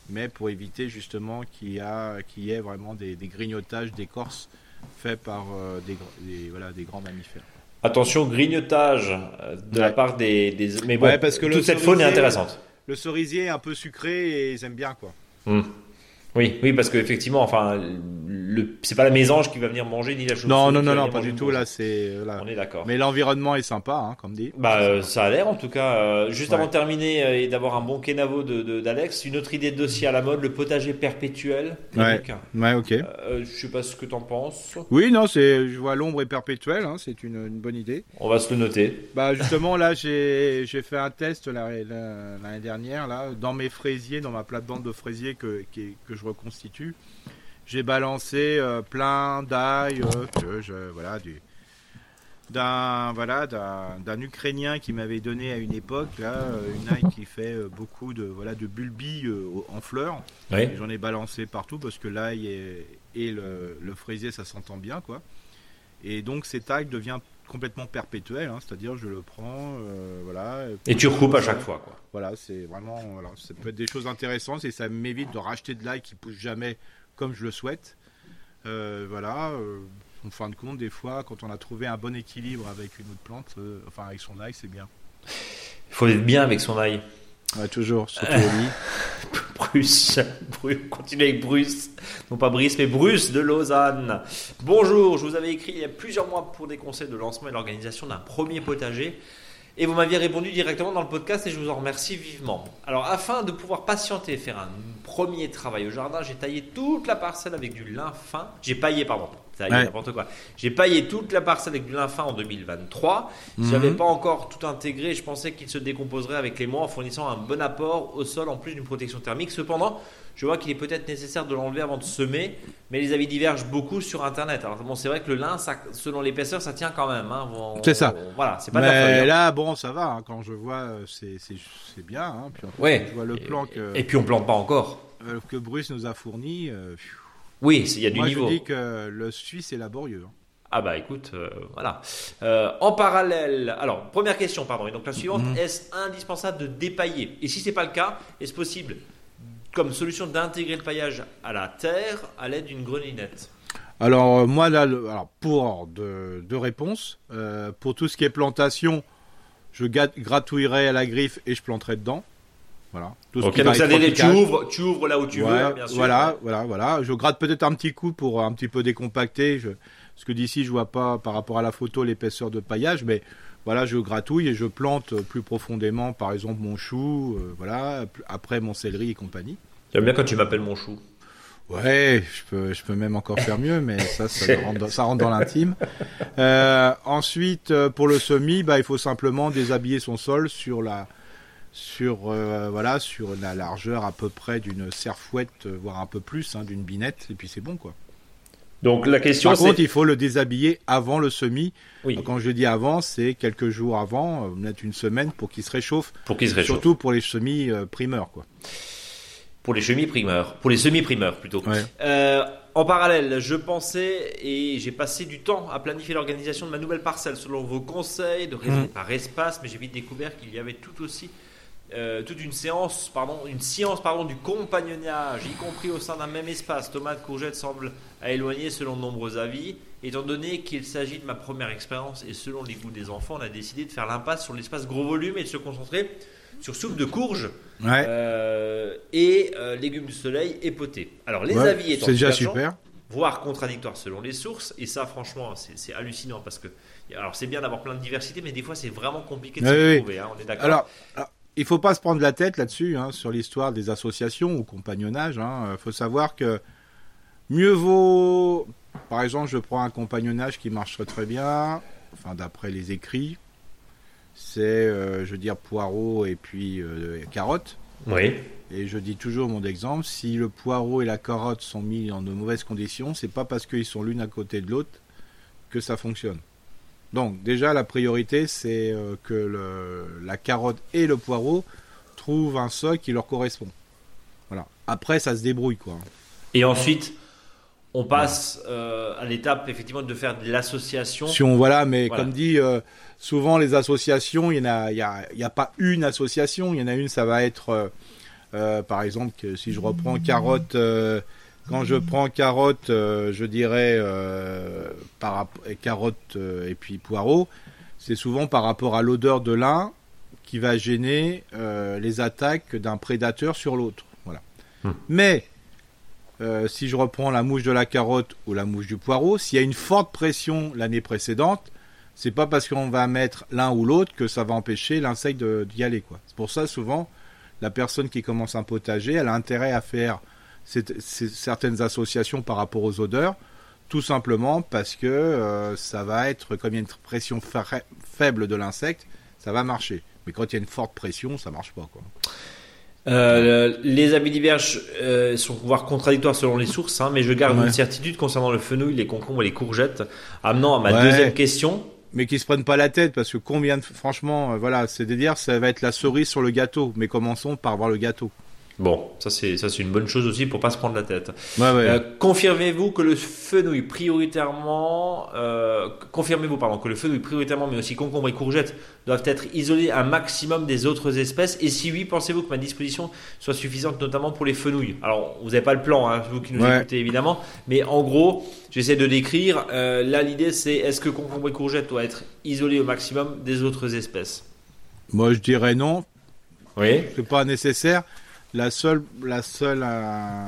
mais pour éviter justement qu'il y, ait vraiment des, grignotages d'écorce faits par des, voilà, des grands mammifères. Attention, grignotage euh, de la part des, Mais bon, parce que toute cette faune est intéressante. Le cerisier est un peu sucré et ils aiment bien, quoi. Hmm. Oui, oui, parce qu'effectivement, enfin, le, c'est pas la mésange qui va venir manger ni la chauve-souris. Non, non, non, non, pas du tout. Là, c'est. On est d'accord. Mais l'environnement est sympa, hein, comme dit. Bah, euh, ça a l'air en tout cas. Euh, juste avant de terminer euh, et d'avoir un bon kenavo de, d'Alex, une autre idée de dossier à la mode, le potager perpétuel. Ouais. ouais, ok. je sais pas ce que t'en penses. Oui, non, c'est. Je vois l'ombre est perpétuelle. Hein, c'est une, une, bonne idée. On va se le noter. Bah, justement, là, j'ai, j'ai fait un test l'année dernière là, dans mes fraisiers, dans ma plate-bande de fraisiers que, que je reconstitue. J'ai balancé euh, plein d'ail euh, que je voilà du d'un voilà d'un Ukrainien qui m'avait donné à une époque là euh, une ail qui fait beaucoup de voilà de bulbi en fleurs. J'en ai balancé partout parce que l'ail et, et le, le, fraisier ça s'entend bien quoi. Et donc cet ail devient complètement perpétuel, hein, c'est-à-dire je le prends, voilà. Et tu recoupes à chaque fois, quoi. Voilà, c'est vraiment, voilà, ça peut être des choses intéressantes et ça m'évite de racheter de l'ail qui pousse jamais comme je le souhaite. Euh, voilà. Euh, en fin de compte, des fois, quand on a trouvé un bon équilibre avec une autre plante, euh, enfin avec son ail, c'est bien. Il faut être bien avec son ail. Ouais, toujours, surtout au lit. Bruce, Bruce, continue avec Bruce, non pas Brice, mais Bruce de Lausanne. Bonjour, je vous avais écrit il y a plusieurs mois pour des conseils de lancement et l'organisation d'un premier potager. Et vous m'aviez répondu directement dans le podcast et je vous en remercie vivement. Alors afin de pouvoir patienter et faire un premier travail au jardin, j'ai taillé toute la parcelle avec du lin fin. J'ai paillé, pardon. N'importe quoi. J'ai paillé toute la parcelle avec du lin fin en 2023. Si je n'avais pas encore tout intégré, je pensais qu'il se décomposerait avec les mois en fournissant un bon apport au sol en plus d'une protection thermique. Cependant, je vois qu'il est peut-être nécessaire de l'enlever avant de semer, mais les avis divergent beaucoup sur Internet. Alors bon, c'est vrai que le lin, selon l'épaisseur, ça tient quand même. Hein. c'est ça. voilà, c'est pas Mais hein. là, bon, ça va. Hein. Quand je vois, euh, c'est, bien. Hein. Puis, ouais. Je vois le plan que. Et puis on plante pas encore. Euh, que Bruce nous a fourni. Euh, oui, il y a du Moi, niveau. Je dis que le Suisse est laborieux. Ah bah écoute, voilà. en parallèle, alors première question, pardon. Et donc la suivante, mhm. est-ce indispensable de dépailler? Et si c'est pas le cas, est-ce possible comme solution d'intégrer le paillage à la terre à l'aide d'une grelinette Alors, euh, moi, là, alors, pour deux, réponses. Euh, pour tout ce qui est plantation, je gratouillerai à la griffe et je planterai dedans. Voilà. Tout donc ça tu ouvres, tu ouvres là où tu veux, bien sûr. Voilà, voilà, voilà. Je gratte peut-être un petit coup pour un petit peu décompacter. Je, parce que d'ici, je vois pas par rapport à la photo l'épaisseur de paillage, mais voilà, je gratouille et je plante plus profondément, par exemple, mon chou, euh, voilà, après mon céleri et compagnie. J'aime bien quand tu m'appelles mon chou. Ouais, je peux, je peux même encore faire mieux, mais ça, ça, rentre, dans l'intime. Euh, ensuite, euh, pour le semis, bah, il faut simplement déshabiller son sol sur la, sur, voilà, sur la largeur à peu près d'une serfouette, voire un peu plus, hein, d'une binette, et puis c'est bon, quoi. Donc la question, Par contre, il faut le déshabiller avant le semis. Quand je dis avant, c'est quelques jours avant, euh, peut-être une semaine, pour qu'il se réchauffe. Pour qu'il se réchauffe. Surtout pour les semis euh, primeurs, quoi. Pour les semis primeurs, pour les semis primeurs plutôt. Euh, en parallèle, je pensais et j'ai passé du temps à planifier l'organisation de ma nouvelle parcelle selon vos conseils de raisonner mmh. par espace, mais j'ai vite découvert qu'il y avait tout aussi euh, toute une séance, pardon, une science pardon, du compagnonnage, y compris au sein d'un même espace. Tomate, courgette semblent à éloigner selon de nombreux avis. Étant donné qu'il s'agit de ma première expérience et selon les goûts des enfants, on a décidé de faire l'impasse sur l'espace gros volume et de se concentrer sur soupe de courge euh, et euh, légumes du soleil et potés. Alors les avis étant déjà super voire contradictoires selon les sources. Et ça, franchement, c'est hallucinant parce que, alors c'est bien d'avoir plein de diversité, mais des fois c'est vraiment compliqué de se trouver. Hein, on est d'accord. alors, il faut pas se prendre la tête là-dessus, hein, sur l'histoire des associations ou compagnonnage. Il hein. faut savoir que mieux vaut, par exemple, je prends un compagnonnage qui marche très bien, enfin d'après les écrits, c'est, euh, je veux dire, poireau et puis euh, carotte. Oui. Et je dis toujours mon exemple, si le poireau et la carotte sont mis dans de mauvaises conditions, c'est pas parce qu'ils sont l'une à côté de l'autre que ça fonctionne. Donc déjà la priorité c'est euh, que le, la carotte et le poireau trouvent un sol qui leur correspond. Voilà. Après ça se débrouille quoi. Et ensuite on passe à l'étape effectivement de faire de l'association. Voilà, mais comme dit, souvent les associations, il n'y a, y a, y a, pas une association, il y en a une, ça va être, par exemple, que si je reprends carotte quand je prends carotte, je dirais par carotte et puis poireau, c'est souvent par rapport à l'odeur de l'un qui va gêner euh, les attaques d'un prédateur sur l'autre. Voilà. Hmm. Mais euh, si je reprends la mouche de la carotte ou la mouche du poireau, s'il y a une forte pression l'année précédente, c'est pas parce qu'on va mettre l'un ou l'autre que ça va empêcher l'insecte d'y aller. C'est pour ça souvent la personne qui commence un potager, elle a intérêt à faire certaines associations par rapport aux odeurs, tout simplement parce que euh, ça va être comme il y a une pression faible de l'insecte, ça va marcher. Mais quand il y a une forte pression, ça marche pas. Quoi. Euh, les habits d'hiver euh, sont voire contradictoires selon les sources, hein, mais je garde une certitude concernant le fenouil, les concombres et les courgettes, amenant à ma deuxième question. Mais qui se prennent pas la tête parce que combien de, franchement, voilà, c'est de dire ça va être la cerise sur le gâteau. Mais commençons par voir le gâteau. Bon, ça c'est ça c'est une bonne chose aussi pour pas se prendre la tête. Euh, confirmez-vous que le fenouil prioritairement, euh, confirmez-vous pardon que le fenouil prioritairement, mais aussi concombre et courgettes doivent être isolés un maximum des autres espèces? Et si oui, pensez-vous que ma disposition soit suffisante, notamment pour les fenouils Alors, vous n'avez pas le plan, hein, vous qui nous écoutez évidemment, mais en gros, j'essaie de décrire. Euh, là, l'idée c'est est-ce que concombre et courgettes doivent être isolés au maximum des autres espèces? Moi, je dirais non. Oui. C'est pas nécessaire. La seule, la seule euh,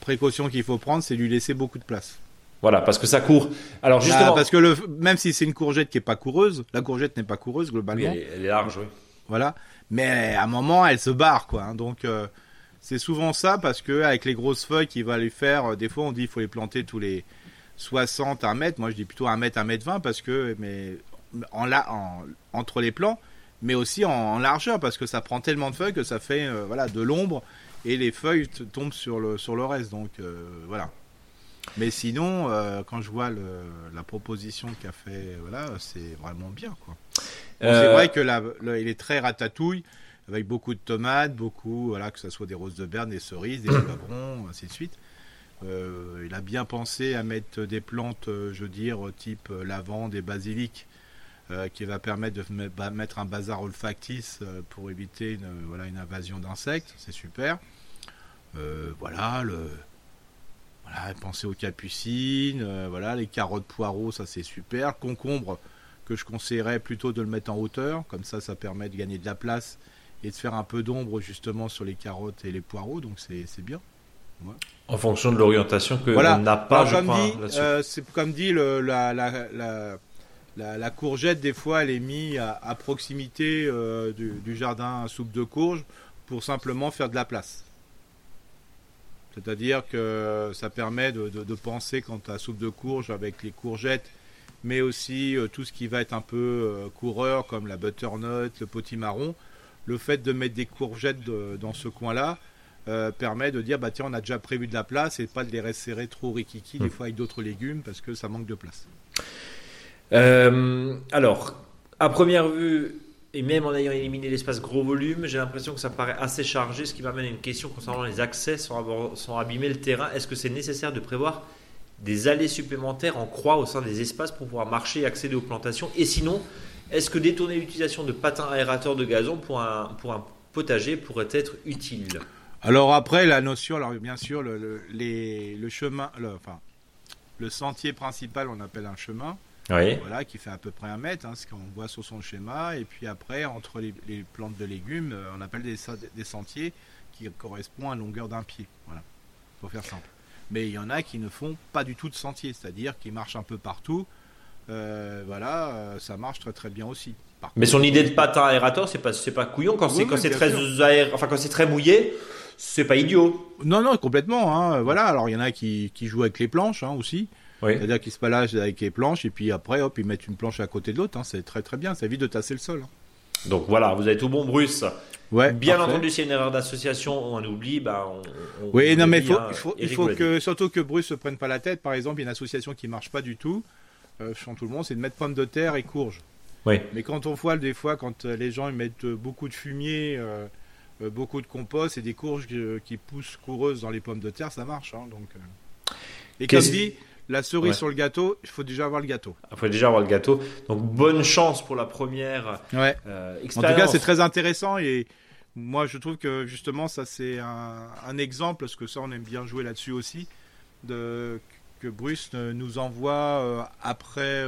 précaution qu'il faut prendre, c'est lui laisser beaucoup de place. Voilà, parce que ça court. Alors bah, justement, parce que le, même si c'est une courgette qui est pas coureuse, la courgette n'est pas coureuse globalement. elle, est, large, oui. Voilà, mais à un moment, elle se barre, quoi. Hein. donc euh, c'est souvent ça, parce que avec les grosses feuilles qui va lui faire, euh, des fois on dit qu'il faut les planter tous les 60 à 1 mètre. Moi, je dis plutôt 1 mètre, 1 mètre 20, parce que mais en, là, en, entre les plants, mais aussi en, largeur parce que ça prend tellement de feuilles que ça fait euh, voilà de l'ombre et les feuilles tombent sur le sur le reste donc euh, voilà. Mais sinon euh, quand je vois la proposition qu'a fait voilà c'est vraiment bien quoi. C'est vrai que il est très ratatouille avec beaucoup de tomates beaucoup voilà que ce soit des roses de Berne des cerises des poivrons ainsi de suite. Il a bien pensé à mettre des plantes je veux dire type lavande et basilic euh, qui va permettre de mettre un bazar olfactif euh, pour éviter une, voilà, une invasion d'insectes. C'est super. Euh, voilà, le, voilà, penser aux capucines, voilà, les carottes poireaux, ça c'est super. Concombre, que je conseillerais plutôt de le mettre en hauteur, comme ça ça permet de gagner de la place et de faire un peu d'ombre justement sur les carottes et les poireaux, donc c'est bien. En fonction de l'orientation que voilà. n'a pas, je crois, c'est comme dit le, la, la la, courgette, des fois, elle est mise à, proximité euh, du, jardin à soupe de courge pour simplement faire de la place. C'est-à-dire que ça permet de, penser quant à soupe de courge avec les courgettes, mais aussi euh, tout ce qui va être un peu euh, coureur, comme la butternut, le potimarron. Le fait de mettre des courgettes dans ce coin-là permet de dire bah tiens on a déjà prévu de la place et pas de les resserrer trop rikiki des mmh. fois avec d'autres légumes parce que ça manque de place. Euh, alors, à première vue, et même en ayant éliminé l'espace gros volume, j'ai l'impression que ça paraît assez chargé, ce qui m'amène à une question concernant les accès sans, abîmer le terrain. Est-ce que c'est nécessaire de prévoir des allées supplémentaires en croix au sein des espaces pour pouvoir marcher et accéder aux plantations? Et sinon, est-ce que détourner l'utilisation de patins aérateurs de gazon pour un, potager pourrait être utile? Alors après, la notion, alors bien sûr, le chemin, enfin, le sentier principal, on appelle un chemin. Voilà, qui fait à peu près un mètre, hein, ce qu'on voit sur son schéma. Et puis après, entre les, plantes de légumes, euh, on appelle des, des, sentiers qui correspondent à une longueur d'un pied. Voilà, pour faire simple. Mais il y en a qui ne font pas du tout de sentier, c'est-à-dire qui marchent un peu partout. Euh, voilà, euh, ça marche très très bien aussi. mais son idée de patin aérateur, c'est pas c'est pas couillon quand c'est quand c'est très enfin quand c'est très mouillé, c'est pas idiot. Non non complètement. Hein, voilà, alors il y en a qui, qui jouent avec les planches hein, aussi. C'est-à-dire qu'ils se balagent avec les planches et puis après, hop, ils mettent une planche à côté de l'autre. Hein. C'est très très bien, ça évite de tasser le sol. Hein. Donc voilà, vous avez tout bon, Bruce. Ouais, bien entendu, s'il y a une erreur d'association, on oublie, bah, on, oui, non, mais il faut, hein, il faut, que, surtout que Bruce se prenne pas la tête. Par exemple, il y a une association qui marche pas du tout, euh, je tout le monde, c'est de mettre pommes de terre et courges. Oui. Mais quand on voit des fois, quand euh, les gens ils mettent euh, beaucoup de fumier, euh, beaucoup de compost et des courges qui poussent coureuses dans les pommes de terre, ça marche. donc, Et comme dit, la cerise sur le gâteau, il faut déjà avoir le gâteau. Il faut déjà avoir le gâteau. Donc bonne chance pour la première ouais. expérience. En tout cas, c'est très intéressant et moi je trouve que justement ça c'est un, exemple parce que ça on aime bien jouer là-dessus aussi de que Bruce nous envoie après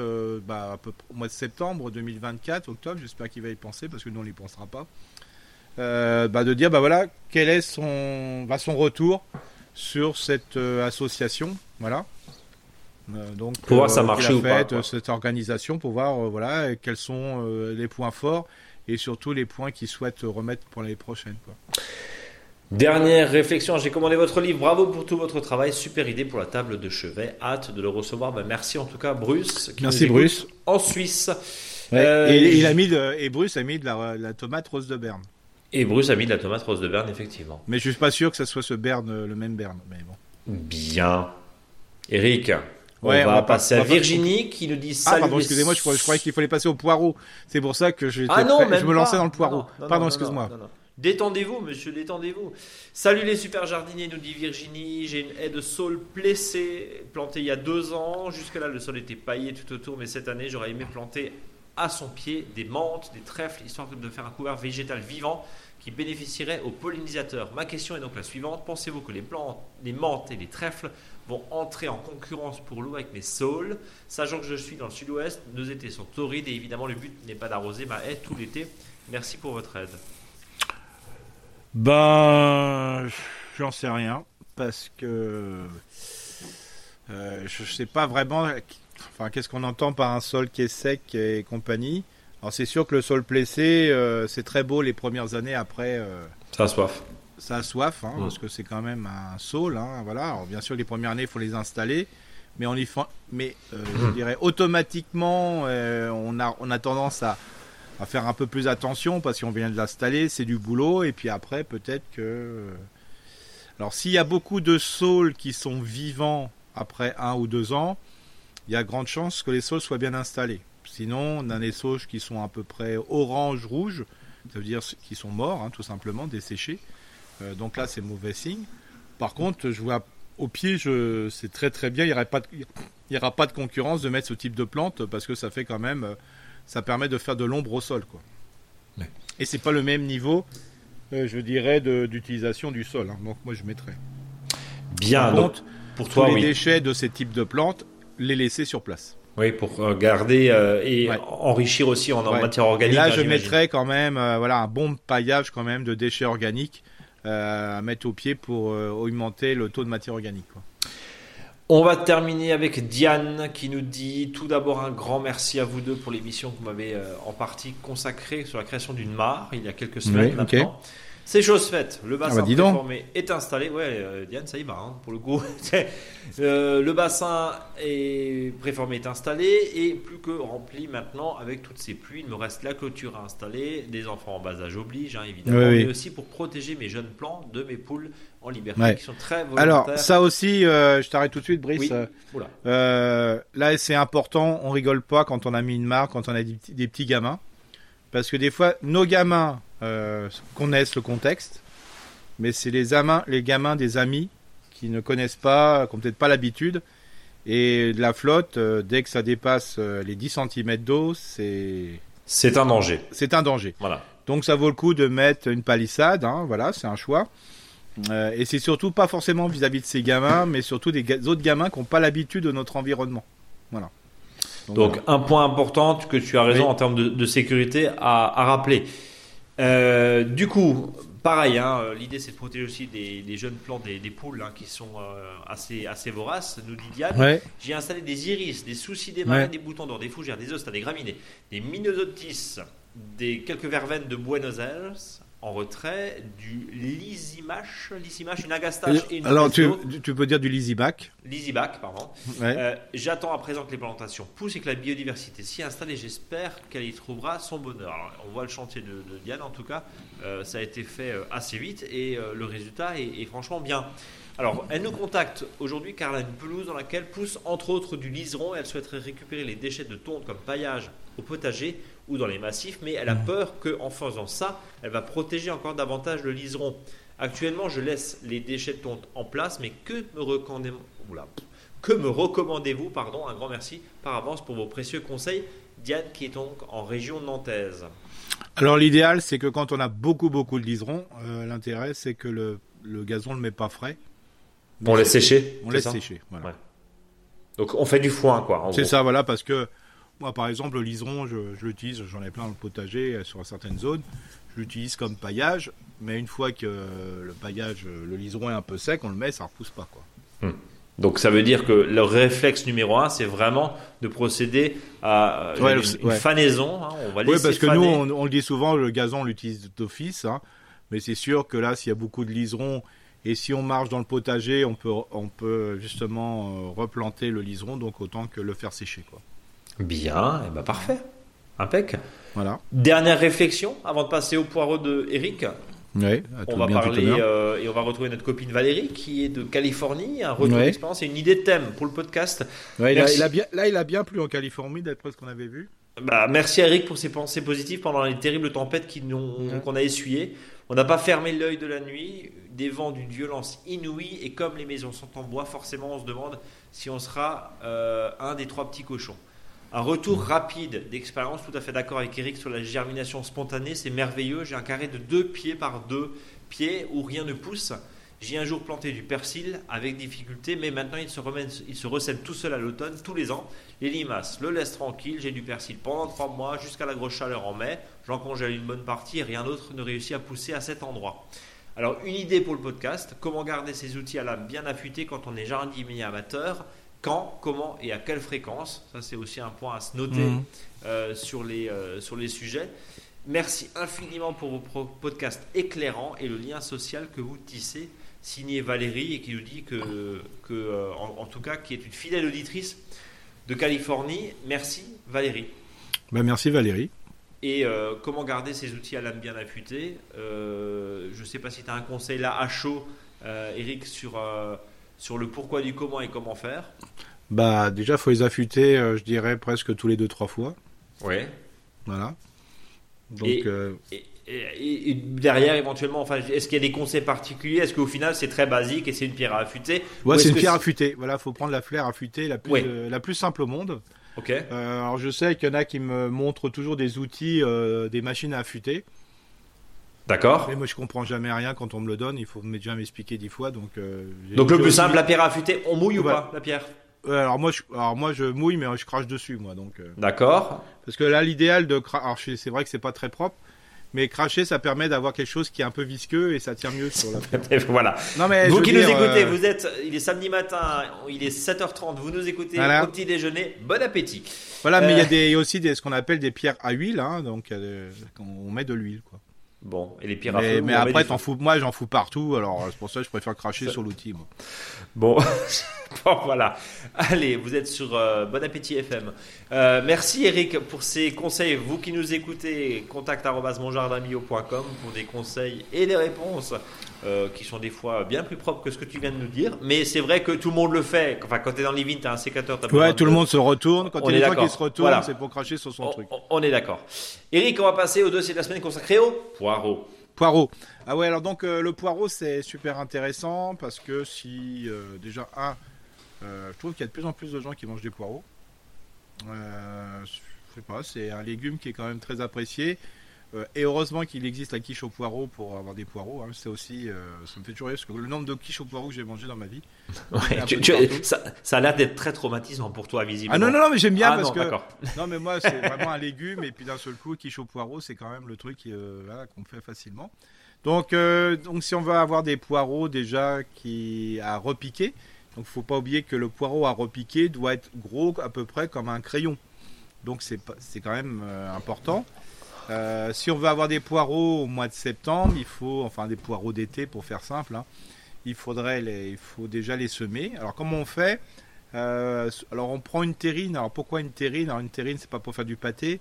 bah, au mois de septembre 2024, octobre, j'espère qu'il va y penser parce que nous on n'y pensera pas. Euh, bah, de dire bah voilà quel est son, bah, son retour sur cette euh, association, voilà. Euh, donc pour voir ça marche ou pas, cette organisation pour voir voilà quels sont les points forts et surtout les points qu'il souhaite remettre pour l'année prochaine. Quoi. Dernière réflexion, j'ai commandé votre livre, bravo pour tout votre travail, super idée pour la table de chevet, hâte de le recevoir. Bah, merci en tout cas Bruce. merci Bruce. En Suisse. et, il a mis et Bruce a mis de la, la tomate rose de Berne. Et Bruce a mis de la tomate rose de Berne, effectivement. Mais je suis pas sûr que ça soit ce Berne, euh, le même Berne. Mais bon. Bien. Eric, on va, passer à Virginie qui nous dit salut. Ah pardon, excusez-moi, je, croyais qu'il fallait passer au poireau. C'est pour ça que je, ah je me lançais dans le poireau. pardon, excuse-moi. Détendez-vous, monsieur, détendez-vous. Salut les super jardiniers, nous dit Virginie. J'ai une haie de saule plessée, plantée il y a deux ans. Jusque-là, le sol était paillé tout autour, mais cette année, j'aurais aimé planter à son pied des menthes, des trèfles, histoire de faire un couvert végétal vivant qui bénéficierait aux pollinisateurs. Ma question est donc la suivante. Pensez-vous que les plantes, les menthes et les trèfles vont entrer en concurrence pour l'eau avec mes saules Sachant que je suis dans le sud-ouest, nos étés sont torrides et évidemment le but n'est pas d'arroser ma haie tout l'été. Merci pour votre aide. Ben, j'en sais rien parce que euh, je sais pas vraiment Enfin, qu'est-ce qu'on entend par un sol qui est sec et compagnie Alors, c'est sûr que le sol plessé, euh, c'est très beau les premières années. Après, euh, ça a soif. Ça a soif, hein, parce que c'est quand même un sol. Hein, voilà. Alors, bien sûr, les premières années, il faut les installer. Mais, on y mais euh, je hmm. dirais automatiquement, on, a, on a tendance à, à faire un peu plus attention parce qu'on vient de l'installer, c'est du boulot. Et puis après, peut-être que. Alors, s'il y a beaucoup de saules qui sont vivants après un ou deux ans, il y a grande chance que les saules soient bien installés. Sinon, on a des sauges qui sont à peu près orange-rouge, ça veut dire qu'ils sont morts, hein, tout simplement, desséchés. Euh, donc là, c'est mauvais signe. Par contre, je vois au pied, je, c'est très très bien. Il n'y aura, pas de, il y aura pas de concurrence de mettre ce type de plante parce que ça fait quand même, euh, ça permet de faire de l'ombre au sol, quoi. Ouais. Et c'est pas le même niveau, euh, je dirais, d'utilisation du sol. Hein. Donc moi, je mettrais. Bien. Par pour toi, les déchets de ces types de plantes, les laisser sur place. Oui, pour garder euh, et enrichir aussi en, matière organique. là, hein, je mettrais quand même euh, voilà, un bon paillage quand même de déchets organiques à mettre au pied pour augmenter le taux de matière organique. On va terminer avec Diane qui nous dit tout d'abord un grand merci à vous deux pour l'émission que vous m'avez en partie consacrée sur la création d'une mare il y a quelques semaines maintenant. C'est chose faite. Le bassin ah bah, préformé est installé. Ouais, euh, Diane, ça y va, hein, pour le coup. Euh, le bassin est préformé est installé et plus que rempli maintenant avec toutes ces pluies. Il me reste la clôture à installer. Des enfants en bas âge oblige, hein, évidemment. mais aussi pour protéger mes jeunes plants de mes poules en liberté qui sont très volontaires. Alors, ça aussi, euh, je t'arrête tout de suite, Brice. là, c'est important. On rigole pas quand on a mis une marque, quand on a des petits gamins. Parce que des fois, nos gamins euh, connaissent le contexte, mais c'est les, les gamins des amis qui ne connaissent pas, qui n'ont peut-être pas l'habitude. Et la flotte, euh, dès que ça dépasse euh, les 10 cm d'eau, c'est. C'est un danger. C'est un danger. Voilà. Donc ça vaut le coup de mettre une palissade, hein, voilà, c'est un choix. et c'est surtout pas forcément vis-à-vis de ces gamins, mais surtout des autres gamins qui n'ont pas l'habitude de notre environnement. Voilà. Donc, un point important que tu as raison en termes de, sécurité à, rappeler. Euh, du coup, pareil, hein, l'idée c'est de protéger aussi des, jeunes plants, des, poules hein, qui sont euh, assez, assez voraces, nous dit Diane. J'ai installé des iris, des soucis des marins, des boutons d'or, des fougères, des ostas, des graminées, des minosotis, des quelques verveines de Buenos Aires, en retrait du Lysimache, Lysimache, une agastache et une Alors tu, tu, peux dire du Lysibac Lysibac, pardon. Euh, j'attends à présent que les plantations poussent et que la biodiversité s'y installe et j'espère qu'elle y trouvera son bonheur. on voit le chantier de, Diane en tout cas, euh, ça a été fait euh, assez vite et le résultat est, franchement bien. Alors, elle nous contacte aujourd'hui car elle a une pelouse dans laquelle pousse entre autres du liseron et elle souhaiterait récupérer les déchets de tonte comme paillage au potager ou dans les massifs, mais elle a mmh. peur qu'en faisant ça, elle va protéger encore davantage le liseron. Actuellement, je laisse les déchets de tonte en place, mais que me recommandez-vous que me recommandez-vous Pardon, un grand merci par avance pour vos précieux conseils. Diane, qui est donc en région nantaise. Alors l'idéal, c'est que quand on a beaucoup beaucoup de liserons, euh, l'intérêt c'est que le, gazon ne le met pas frais. On laisse sécher. On laisse sécher. Voilà. Donc on fait du foin, quoi. C'est ça, voilà, parce que moi, par exemple, le liseron, je, l'utilise, j'en ai plein dans le potager euh, sur certaines zones. Je l'utilise comme paillage, mais une fois que le paillage, le liseron est un peu sec, on le met, ça repousse pas, quoi. Hmm. Donc ça veut dire que le réflexe numéro un, c'est vraiment de procéder à euh, une, fanaison. Hein. on va oui, parce que nous, on, le dit souvent, le gazon, on l'utilise d'office. Hein. mais c'est sûr que là, s'il y a beaucoup de liserons et si on marche dans le potager, on peut, on peut justement euh, replanter le liseron, donc autant que le faire sécher. Quoi. Bien, et eh ben parfait. Impec. Voilà. Dernière réflexion avant de passer au poireau de Eric on va parler euh, et on va retrouver notre copine Valérie qui est de Californie, un retour d'expérience et une idée de thème pour le podcast. il a, bien, là, il a bien plu en Californie d'après ce qu'on avait vu. Bah, merci à Eric pour ses pensées positives pendant les terribles tempêtes qu'on a essuyées. On n'a pas fermé l'œil de la nuit, des vents d'une violence inouïe et comme les maisons sont en bois, forcément on se demande si on sera euh, un des trois petits cochons. Un retour rapide d'expérience, tout à fait d'accord avec Eric sur la germination spontanée, c'est merveilleux. J'ai un carré de deux pieds par deux pieds où rien ne pousse. J'ai un jour planté du persil avec difficulté, mais maintenant il se, recèle tout seul à l'automne, tous les ans. Les limaces le laissent tranquille, j'ai du persil pendant trois mois jusqu'à la grosse chaleur en mai. J'en congèle une bonne partie et rien d'autre ne réussit à pousser à cet endroit. Alors une idée pour le podcast, comment garder ces outils à l'âme bien affûtés quand on est jardinier amateur? Quand, comment et à quelle fréquence. Ça, c'est aussi un point à se noter mhm. euh, sur, les, euh, sur les sujets. Merci infiniment pour vos podcasts éclairants et le lien social que vous tissez. Signé Valérie et qui nous dit que, que euh, en, tout cas, qui est une fidèle auditrice de Californie. Merci Valérie. Ben, merci Valérie. Et comment garder ces outils à l'âme bien affûtée? Je ne sais pas si tu as un conseil là à chaud, Eric, sur sur le pourquoi du comment et comment faire Bah déjà, faut les affûter, euh, je dirais presque tous les deux trois fois. Ouais. Voilà. Donc. Euh, et, derrière, éventuellement, enfin, est-ce qu'il y a des conseils particuliers? Est-ce qu'au final, c'est très basique et c'est une pierre à affûter? Ouais, c'est une pierre affûtée. Voilà, faut prendre la fleur affûtée, la plus, euh, la plus simple au monde. Ok. alors, je sais qu'il y en a qui me montrent toujours des outils, des machines à affûter. D'accord. Mais moi, je comprends jamais rien quand on me le donne. Il faut déjà m'expliquer dix fois. Donc, euh, donc le plus simple, la pierre à affûter, on mouille ou pas la pierre? Alors moi, je, alors moi, je mouille, mais je crache dessus, moi. Donc. Euh. D'accord. Parce que là, l'idéal de, alors c'est vrai que c'est pas très propre, mais cracher, ça permet d'avoir quelque chose qui est un peu visqueux et ça tient mieux sur la. voilà. Non mais vous qui nous écoutez, euh, vous êtes, il est samedi matin, il est 7h30, vous nous écoutez au petit déjeuner, bon appétit. Voilà, mais il y a des, aussi des, ce qu'on appelle des pierres à huile, hein, donc on met de l'huile, quoi. Bon, et les pires Mais, mais après, t'en fous, moi, j'en fous partout. Alors, c'est pour ça que je préfère cracher sur l'outil. Bon. bon, voilà. Allez, vous êtes sur euh, Bon Appétit FM. Euh, merci Eric pour ces conseils. Vous qui nous écoutez, contact@monjardinbio.com pour des conseils et des réponses euh, qui sont des fois bien plus propres que ce que tu viens de nous dire. Mais c'est vrai que tout le monde le fait. Enfin, quand tu es dans les vignes, tu as un sécateur. ouais, tout le monde se retourne. Quand il y a des gens qui se retournent, c'est pour cracher sur son truc. On est d'accord. Eric, on va passer au dossier de la semaine consacré au poireau. Ah ouais, alors donc le poireau, c'est super intéressant parce que si déjà un euh, je trouve qu'il y a de plus en plus de gens qui mangent des poireaux. Euh, je sais pas, c'est un légume qui est quand même très apprécié. Euh, et heureusement qu'il existe la quiche aux poireaux pour avoir des poireaux. Hein. C'est aussi, ça me fait toujours rire parce que le nombre de quiches aux poireaux que j'ai mangé dans ma vie. ça, a l'air d'être très traumatisant pour toi, visiblement. Ah non, non, non mais j'aime bien ah parce que. Non, mais moi, c'est vraiment un légume. Et puis d'un seul coup, quiche aux poireaux, c'est quand même le truc qu'on fait facilement. Donc, donc, si on veut avoir des poireaux déjà qui à repiquer, donc faut pas oublier que le poireau à repiquer doit être gros à peu près comme un crayon. Donc c'est quand même euh, important. Euh, si on veut avoir des poireaux au mois de septembre, il faut, enfin des poireaux d'été pour faire simple, hein, il faudrait il faut déjà les semer. Alors comment on fait? Euh, Alors on prend une terrine. Alors pourquoi une terrine? Alors une terrine c'est pas pour faire du pâté,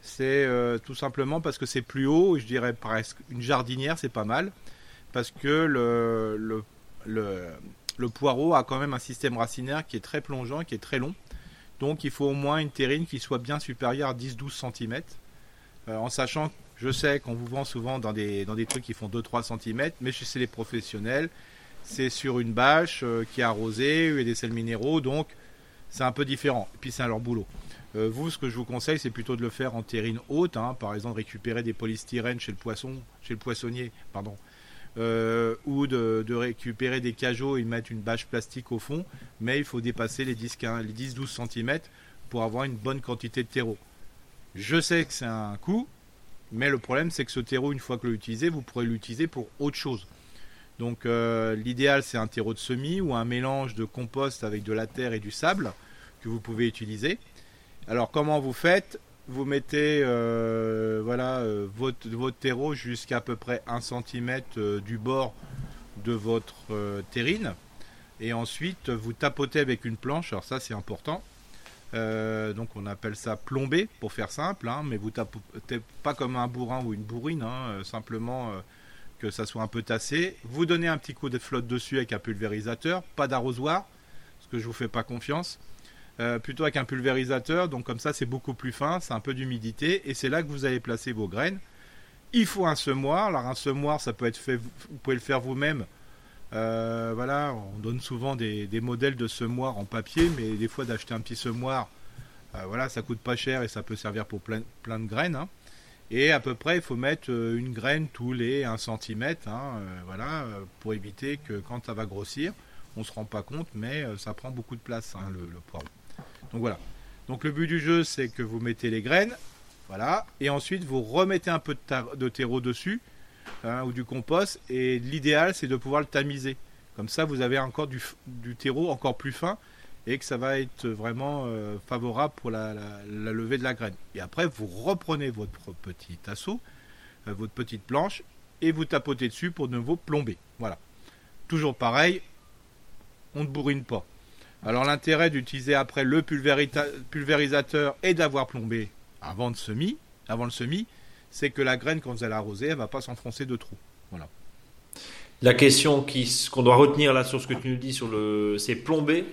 c'est tout simplement parce que c'est plus haut. Je dirais presque une jardinière c'est pas mal parce que le le poireau a quand même un système racinaire qui est très plongeant, qui est très long. Donc il faut au moins une terrine qui soit bien supérieure à 10-12 cm. Euh, en sachant, Je sais qu'on vous vend souvent dans des, dans des trucs qui font 2-3 cm, mais chez les professionnels, c'est sur une bâche euh, qui est arrosée, il y a des sels minéraux, donc c'est un peu différent. Et puis c'est leur boulot. Euh, vous, ce que je vous conseille, c'est plutôt de le faire en terrine haute, hein. par exemple récupérer des polystyrènes chez le poisson, chez le poissonnier, pardon, euh, ou de, récupérer des cajots et mettre une bâche plastique au fond, mais il faut dépasser les 10-12 cm pour avoir une bonne quantité de terreau. Je sais que c'est un coût, mais le problème c'est que ce terreau, une fois que l'utilisez, vous pourrez l'utiliser pour autre chose. Donc euh, l'idéal c'est un terreau de semis ou un mélange de compost avec de la terre et du sable que vous pouvez utiliser. Alors comment vous faites? Vous mettez euh, voilà euh, votre, votre terreau jusqu'à peu près 1 cm du bord de votre terrine et ensuite vous tapotez avec une planche. Alors ça c'est important. Donc on appelle ça plomber pour faire simple, hein, mais vous tapotez pas comme un bourrin ou une bourrine, hein, simplement que ça soit un peu tassé. Vous donnez un petit coup de flotte dessus avec un pulvérisateur, pas d'arrosoir, parce que je vous fais pas confiance. Euh, plutôt avec un pulvérisateur, donc comme ça c'est beaucoup plus fin, c'est un peu d'humidité, et c'est là que vous allez placer vos graines. Il faut un semoir, alors un semoir ça peut être fait, vous pouvez le faire vous-même. Euh, voilà, on donne souvent des, modèles de semoirs en papier, mais des fois d'acheter un petit semoir, euh, voilà, ça coûte pas cher et ça peut servir pour plein, de graines. Hein. Et à peu près, il faut mettre euh, une graine tous les 1 cm, hein, voilà, pour éviter que quand ça va grossir, on se rend pas compte, mais ça prend beaucoup de place, hein, le, poivre. Donc voilà. Donc le but du jeu, c'est que vous mettez les graines, voilà, et ensuite vous remettez un peu de, terreau dessus, hein, ou du compost, et l'idéal, c'est de pouvoir le tamiser. Comme ça, vous avez encore du terreau encore plus fin, et que ça va être vraiment euh, favorable pour la, levée de la graine. Et après, vous reprenez votre petit assaut, euh, votre petite planche, et vous tapotez dessus pour de nouveau plomber. Voilà. Toujours pareil, on ne bourrine pas. Alors l'intérêt d'utiliser après le pulvérisateur et d'avoir plombé avant, de semis, avant le semis, c'est que la graine, quand vous allez l'arroser, elle ne va pas s'enfoncer de trop. Voilà. La question qu'on doit retenir là sur ce que tu nous dis, sur le, c'est plomber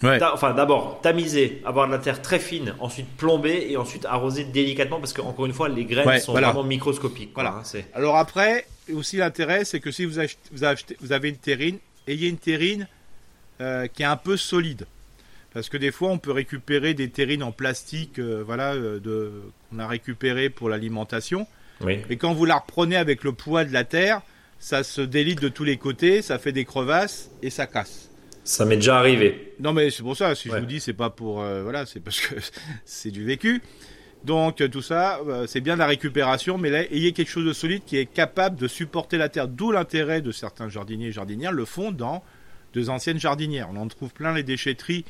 Enfin, d'abord, tamiser, avoir de la terre très fine, ensuite plomber et ensuite arroser délicatement parce que, encore une fois, les graines sont vraiment microscopiques. Voilà. Hein, Alors après, aussi l'intérêt, c'est que si vous, vous, avez une terrine, ayez une terrine euh, qui est un peu solide. Parce que des fois, on peut récupérer des terrines en plastique, euh, voilà, euh, de, qu'on a récupéré pour l'alimentation. Et quand vous la reprenez avec le poids de la terre, ça se délite de tous les côtés, ça fait des crevasses et ça casse. Ça m'est déjà arrivé. Non, mais c'est pour ça. Si je vous dis, c'est pas pour euh, voilà, c'est parce que c'est du vécu. Donc tout ça, euh, c'est bien la récupération, mais là, ayez quelque chose de solide qui est capable de supporter la terre. D'où l'intérêt de certains jardiniers et jardinières le font dans deux anciennes jardinières. On en trouve plein les déchetteries.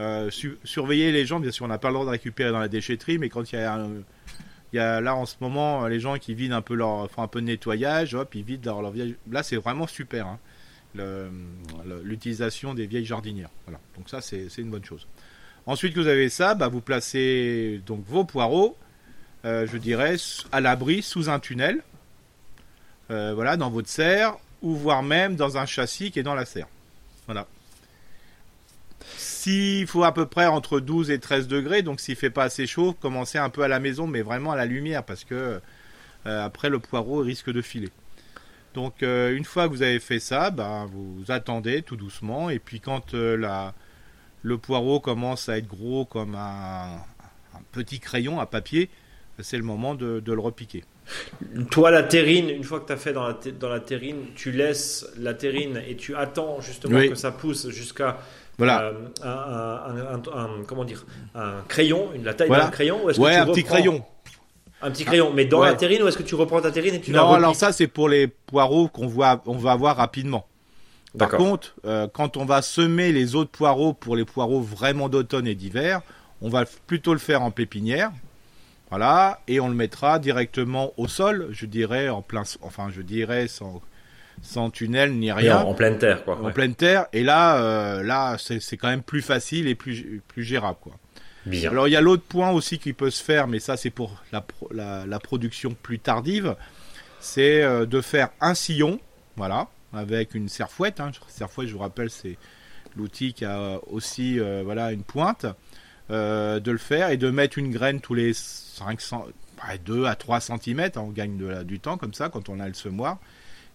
Euh, surveiller les gens, bien sûr, on n'a pas le droit de récupérer dans la déchetterie, mais quand il y a là en ce moment les gens qui vident un peu leur font un peu de nettoyage, hop, ils vident leur, leur Là, c'est vraiment super. Hein l'utilisation des vieilles jardinières. Voilà. Donc ça, c'est une bonne chose. Ensuite que vous avez ça, bah, vous placez donc vos poireaux, euh, je dirais, à l'abri sous un tunnel, euh, voilà, dans votre serre, ou voire même dans un châssis qui est dans la serre. Voilà. S'il faut à peu près entre 12 et 13 degrés, donc s'il fait pas assez chaud, commencez un peu à la maison, mais vraiment à la lumière, parce que euh, après le poireau risque de filer. Donc euh, une fois que vous avez fait ça, ben, vous attendez tout doucement et puis quand euh, la, le poireau commence à être gros comme un, petit crayon à papier, c'est le moment de, le repiquer. Toi, la terrine, une fois que tu as fait dans la, dans la terrine, tu laisses la terrine et tu attends justement que ça pousse jusqu'à voilà. Euh, un, comment dire, un crayon, la taille d'un crayon ou Ouais, un petit crayon. Un petit crayon, mais dans la terrine ou est-ce que tu reprends ta terrine et tu Non, alors ça c'est pour les poireaux qu'on voit, on va avoir rapidement. Par contre, euh, quand on va semer les autres poireaux pour les poireaux vraiment d'automne et d'hiver, on va plutôt le faire en pépinière. Voilà, et on le mettra directement au sol, je dirais en plein, enfin je dirais sans, sans tunnel ni rien. en, pleine terre, quoi. En pleine terre, et là, euh, là, c'est quand même plus facile et plus, plus gérable, quoi. Alors il y a l'autre point aussi qui peut se faire, mais ça c'est pour la, la, production plus tardive, c'est euh, de faire un sillon, voilà, avec une serfouette. Hein. Serfouette, je vous rappelle, c'est l'outil qui a aussi euh, voilà une pointe. De le faire et de mettre une graine tous les 500, 2 à 3 cm, on gagne de du temps comme ça quand on a le semoir.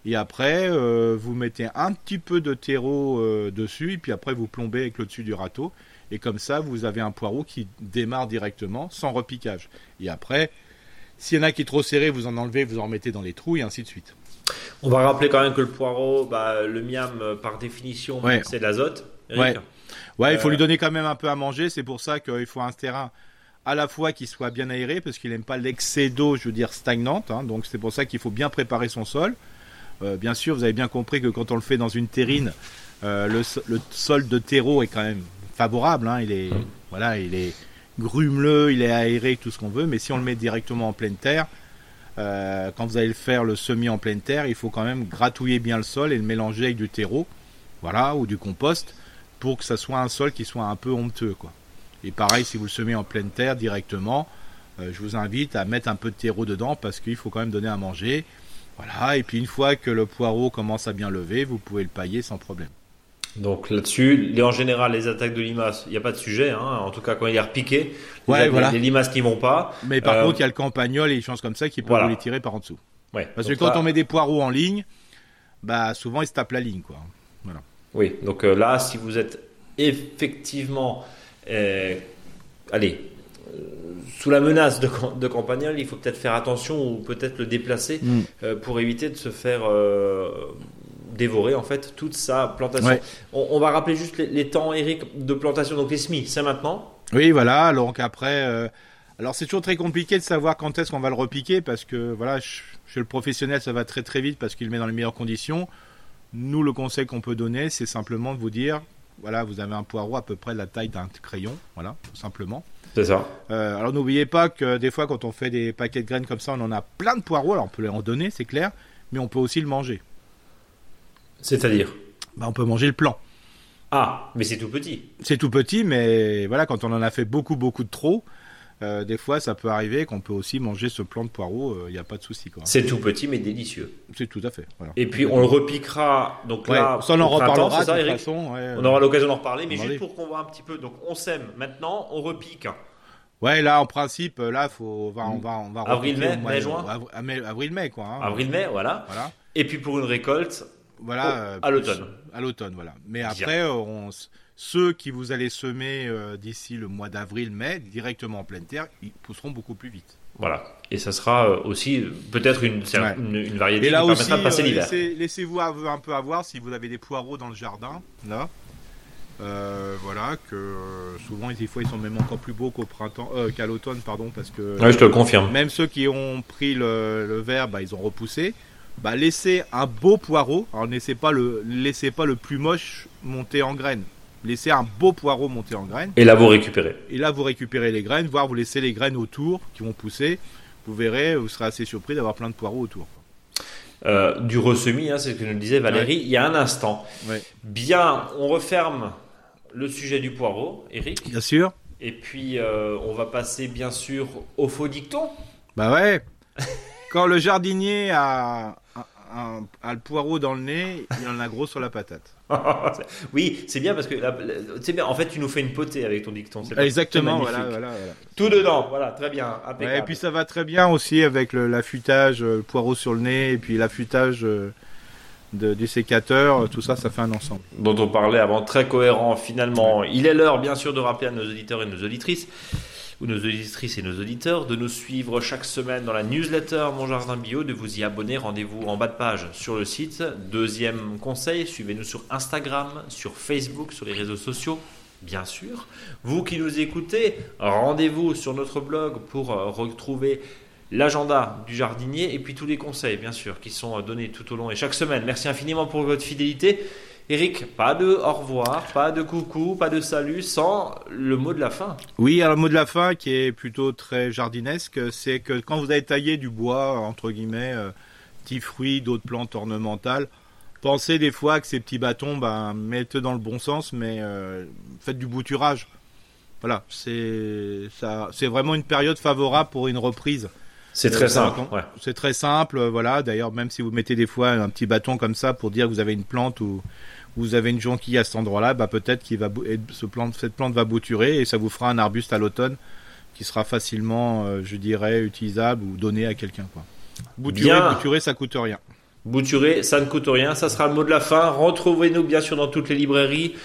Et après, euh, vous mettez un petit peu de terreau euh, dessus, et puis après vous plombez avec le dessus du râteau. Et comme ça, vous avez un poireau qui démarre directement, sans repiquage. Et après, s'il y en a qui est trop serré, vous en enlevez, vous en remettez dans les trous, et ainsi de suite. On va rappeler quand même que le poireau, bah, le miam, euh, par définition, c'est de l'azote. Ouais. ouais, il faut lui donner quand même un peu à manger. C'est pour ça qu'il faut un terrain à la fois qui soit bien aéré, parce qu'il n'aime pas l'excès d'eau, je veux dire, stagnante. Hein. donc c'est pour ça qu'il faut bien préparer son sol. Euh, bien sûr, vous avez bien compris que quand on le fait dans une terrine, euh, le, sol de terreau est quand même favorable. Hein. il est, mmh. voilà, il est grumeleux, il est aéré, tout ce qu'on veut. Mais si on le met directement en pleine terre, euh, quand vous allez le faire le semis en pleine terre, il faut quand même gratouiller bien le sol et le mélanger avec du terreau, voilà, ou du compost, pour que ça soit un sol qui soit un peu honteux, quoi. Et pareil, si vous le semez en pleine terre directement, je vous invite à mettre un peu de terreau dedans parce qu'il faut quand même donner à manger. Voilà, et puis une fois que le poireau commence à bien lever, vous pouvez le pailler sans problème. Donc là-dessus, en général, les attaques de limaces, il n'y a pas de sujet. Hein. En tout cas, quand il est repiqué, ouais, voilà. les limaces qui vont pas. Mais par euh, contre, il y a le campagnol et les chances comme ça qui peuvent vous les tirer par en dessous. Ouais. Parce que quand on met des poireaux en ligne, bah souvent ils se tapent la ligne, quoi. Voilà. Oui. Donc euh, là, si vous êtes effectivement, euh, allez, sous la menace de, de campagnol, il faut peut-être faire attention ou peut-être le déplacer mm. euh, pour éviter de se faire euh, dévorer en fait toute sa plantation. On, va rappeler juste les, temps, Eric, de plantation. Donc les semis, c'est maintenant? Oui, voilà. Donc après, euh, alors c'est toujours très compliqué de savoir quand est-ce qu'on va le repiquer parce que voilà, chez le professionnel, ça va très très vite parce qu'il le met dans les meilleures conditions. Nous, le conseil qu'on peut donner, c'est simplement de vous dire, voilà, vous avez un poireau à peu près de la taille d'un crayon, voilà, tout simplement. C'est ça. Euh, alors n'oubliez pas que des fois, quand on fait des paquets de graines comme ça, on en a plein de poireaux. Alors on peut les en donner, c'est clair, mais on peut aussi le manger. C'est-à-dire bah, On peut manger le plant. Ah, mais c'est tout petit. C'est tout petit, mais voilà, quand on en a fait beaucoup, beaucoup de trop, euh, des fois, ça peut arriver qu'on peut aussi manger ce plant de poireau, il euh, n'y a pas de souci. C'est tout petit, mais délicieux. C'est tout à fait. Et puis, on le repiquera. Donc là, ça, on en reparlera ça, On aura l'occasion d'en reparler, mais juste pour qu'on voit un petit peu. Donc, on sème maintenant, on repique. Ouais, là, en principe, là, faut, on va, on va, on va avril, mai, mai, juin. Avril, mai, quoi. Hein. avril, mai, voilà. voilà. Et puis pour une récolte. Voilà. à l'automne. À l'automne, voilà. Mais après, on ceux qui vous allez semer euh, d'ici le mois d'avril-mai, directement en pleine terre, ils pousseront beaucoup plus vite. Voilà. Et ça sera euh, aussi euh, peut-être une, une, variété qui permettra de passer l'hiver. Laissez-vous un peu avoir si vous avez des poireaux dans le jardin, là. voilà, que souvent, des fois, ils sont même encore plus beaux qu'au printemps, qu'à l'automne, pardon, parce que. je te le confirme. Même ceux qui ont pris le, le verre, bah, ils ont repoussé. Bah, laissez un beau poireau. Alors, laissez pas le, laissez pas le plus moche monter en graines laissez un beau poireau monter en graines. Et là, vous récupérez. Et là, vous récupérez les graines, voire vous laissez les graines autour qui vont pousser. Vous verrez, vous serez assez surpris d'avoir plein de poireaux autour. Euh, du ressemis, hein, c'est ce que nous disait Valérie il y a un instant. Bien, on referme le sujet du poireau, Eric. Bien sûr. Et puis, euh, on va passer bien sûr au faux dicton. Bah ouais. Quand le jardinier a, a le poireau dans le nez, il en a gros sur la patate. oui, c'est bien parce que c'est bien. En fait, tu nous fais une potée avec ton dicton. Exactement, voilà, voilà, Tout dedans, voilà, très bien. et puis ça va très bien aussi avec l'affûtage, le, poireau sur le nez, et puis l'affûtage euh, du sécateur. Tout ça, ça fait un ensemble. Dont on parlait avant, très cohérent finalement. Il est l'heure, bien sûr, de rappeler à nos auditeurs et nos auditrices ou nos auditrices et nos auditeurs de nous suivre chaque semaine dans la newsletter Mon Jardin Bio, de vous y abonner. Rendez-vous en bas de page sur le site. Deuxième conseil, suivez-nous sur Instagram, sur Facebook, sur les réseaux sociaux. Bien sûr. Vous qui nous écoutez, rendez-vous sur notre blog pour euh, retrouver l'agenda du jardinier et puis tous les conseils, bien sûr, qui sont donnés tout au long et chaque semaine. Merci infiniment pour votre fidélité. Eric, pas de au revoir, pas de coucou, pas de salut sans le mot de la fin. Oui, alors le mot de la fin qui est plutôt très jardinesque, c'est que quand vous avez taillé du bois, entre guillemets, euh, petits fruits, d'autres plantes ornementales, pensez des fois que ces petits bâtons, ben, mettez dans le bon sens, mais euh, faites du bouturage. Voilà, c'est vraiment une période favorable pour une reprise. C'est très simple. C'est très simple, voilà. D'ailleurs, même si vous mettez des fois un petit bâton comme ça pour dire que vous avez une plante ou vous avez une jonquille à cet endroit-là, bah peut-être qu'il va ce plante, cette plante va bouturer et ça vous fera un arbuste à l'automne qui sera facilement, je dirais, utilisable ou donné à quelqu'un. Quoi. Bouturer, bouturer, ça coûte rien. Bouturer, ça ne coûte rien. Ça sera le mot de la fin. Retrouvez-nous bien sûr dans toutes les librairies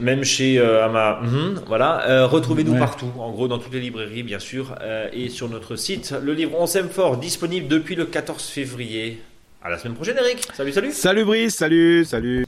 même chez euh, Ama, mhm, voilà. Euh, retrouvez-nous partout, en gros dans toutes les librairies bien sûr, euh, et sur notre site. Le livre On s'aime fort, disponible depuis le 14 février. À la semaine prochaine Eric. Salut, salut. Salut Brice, salut, salut.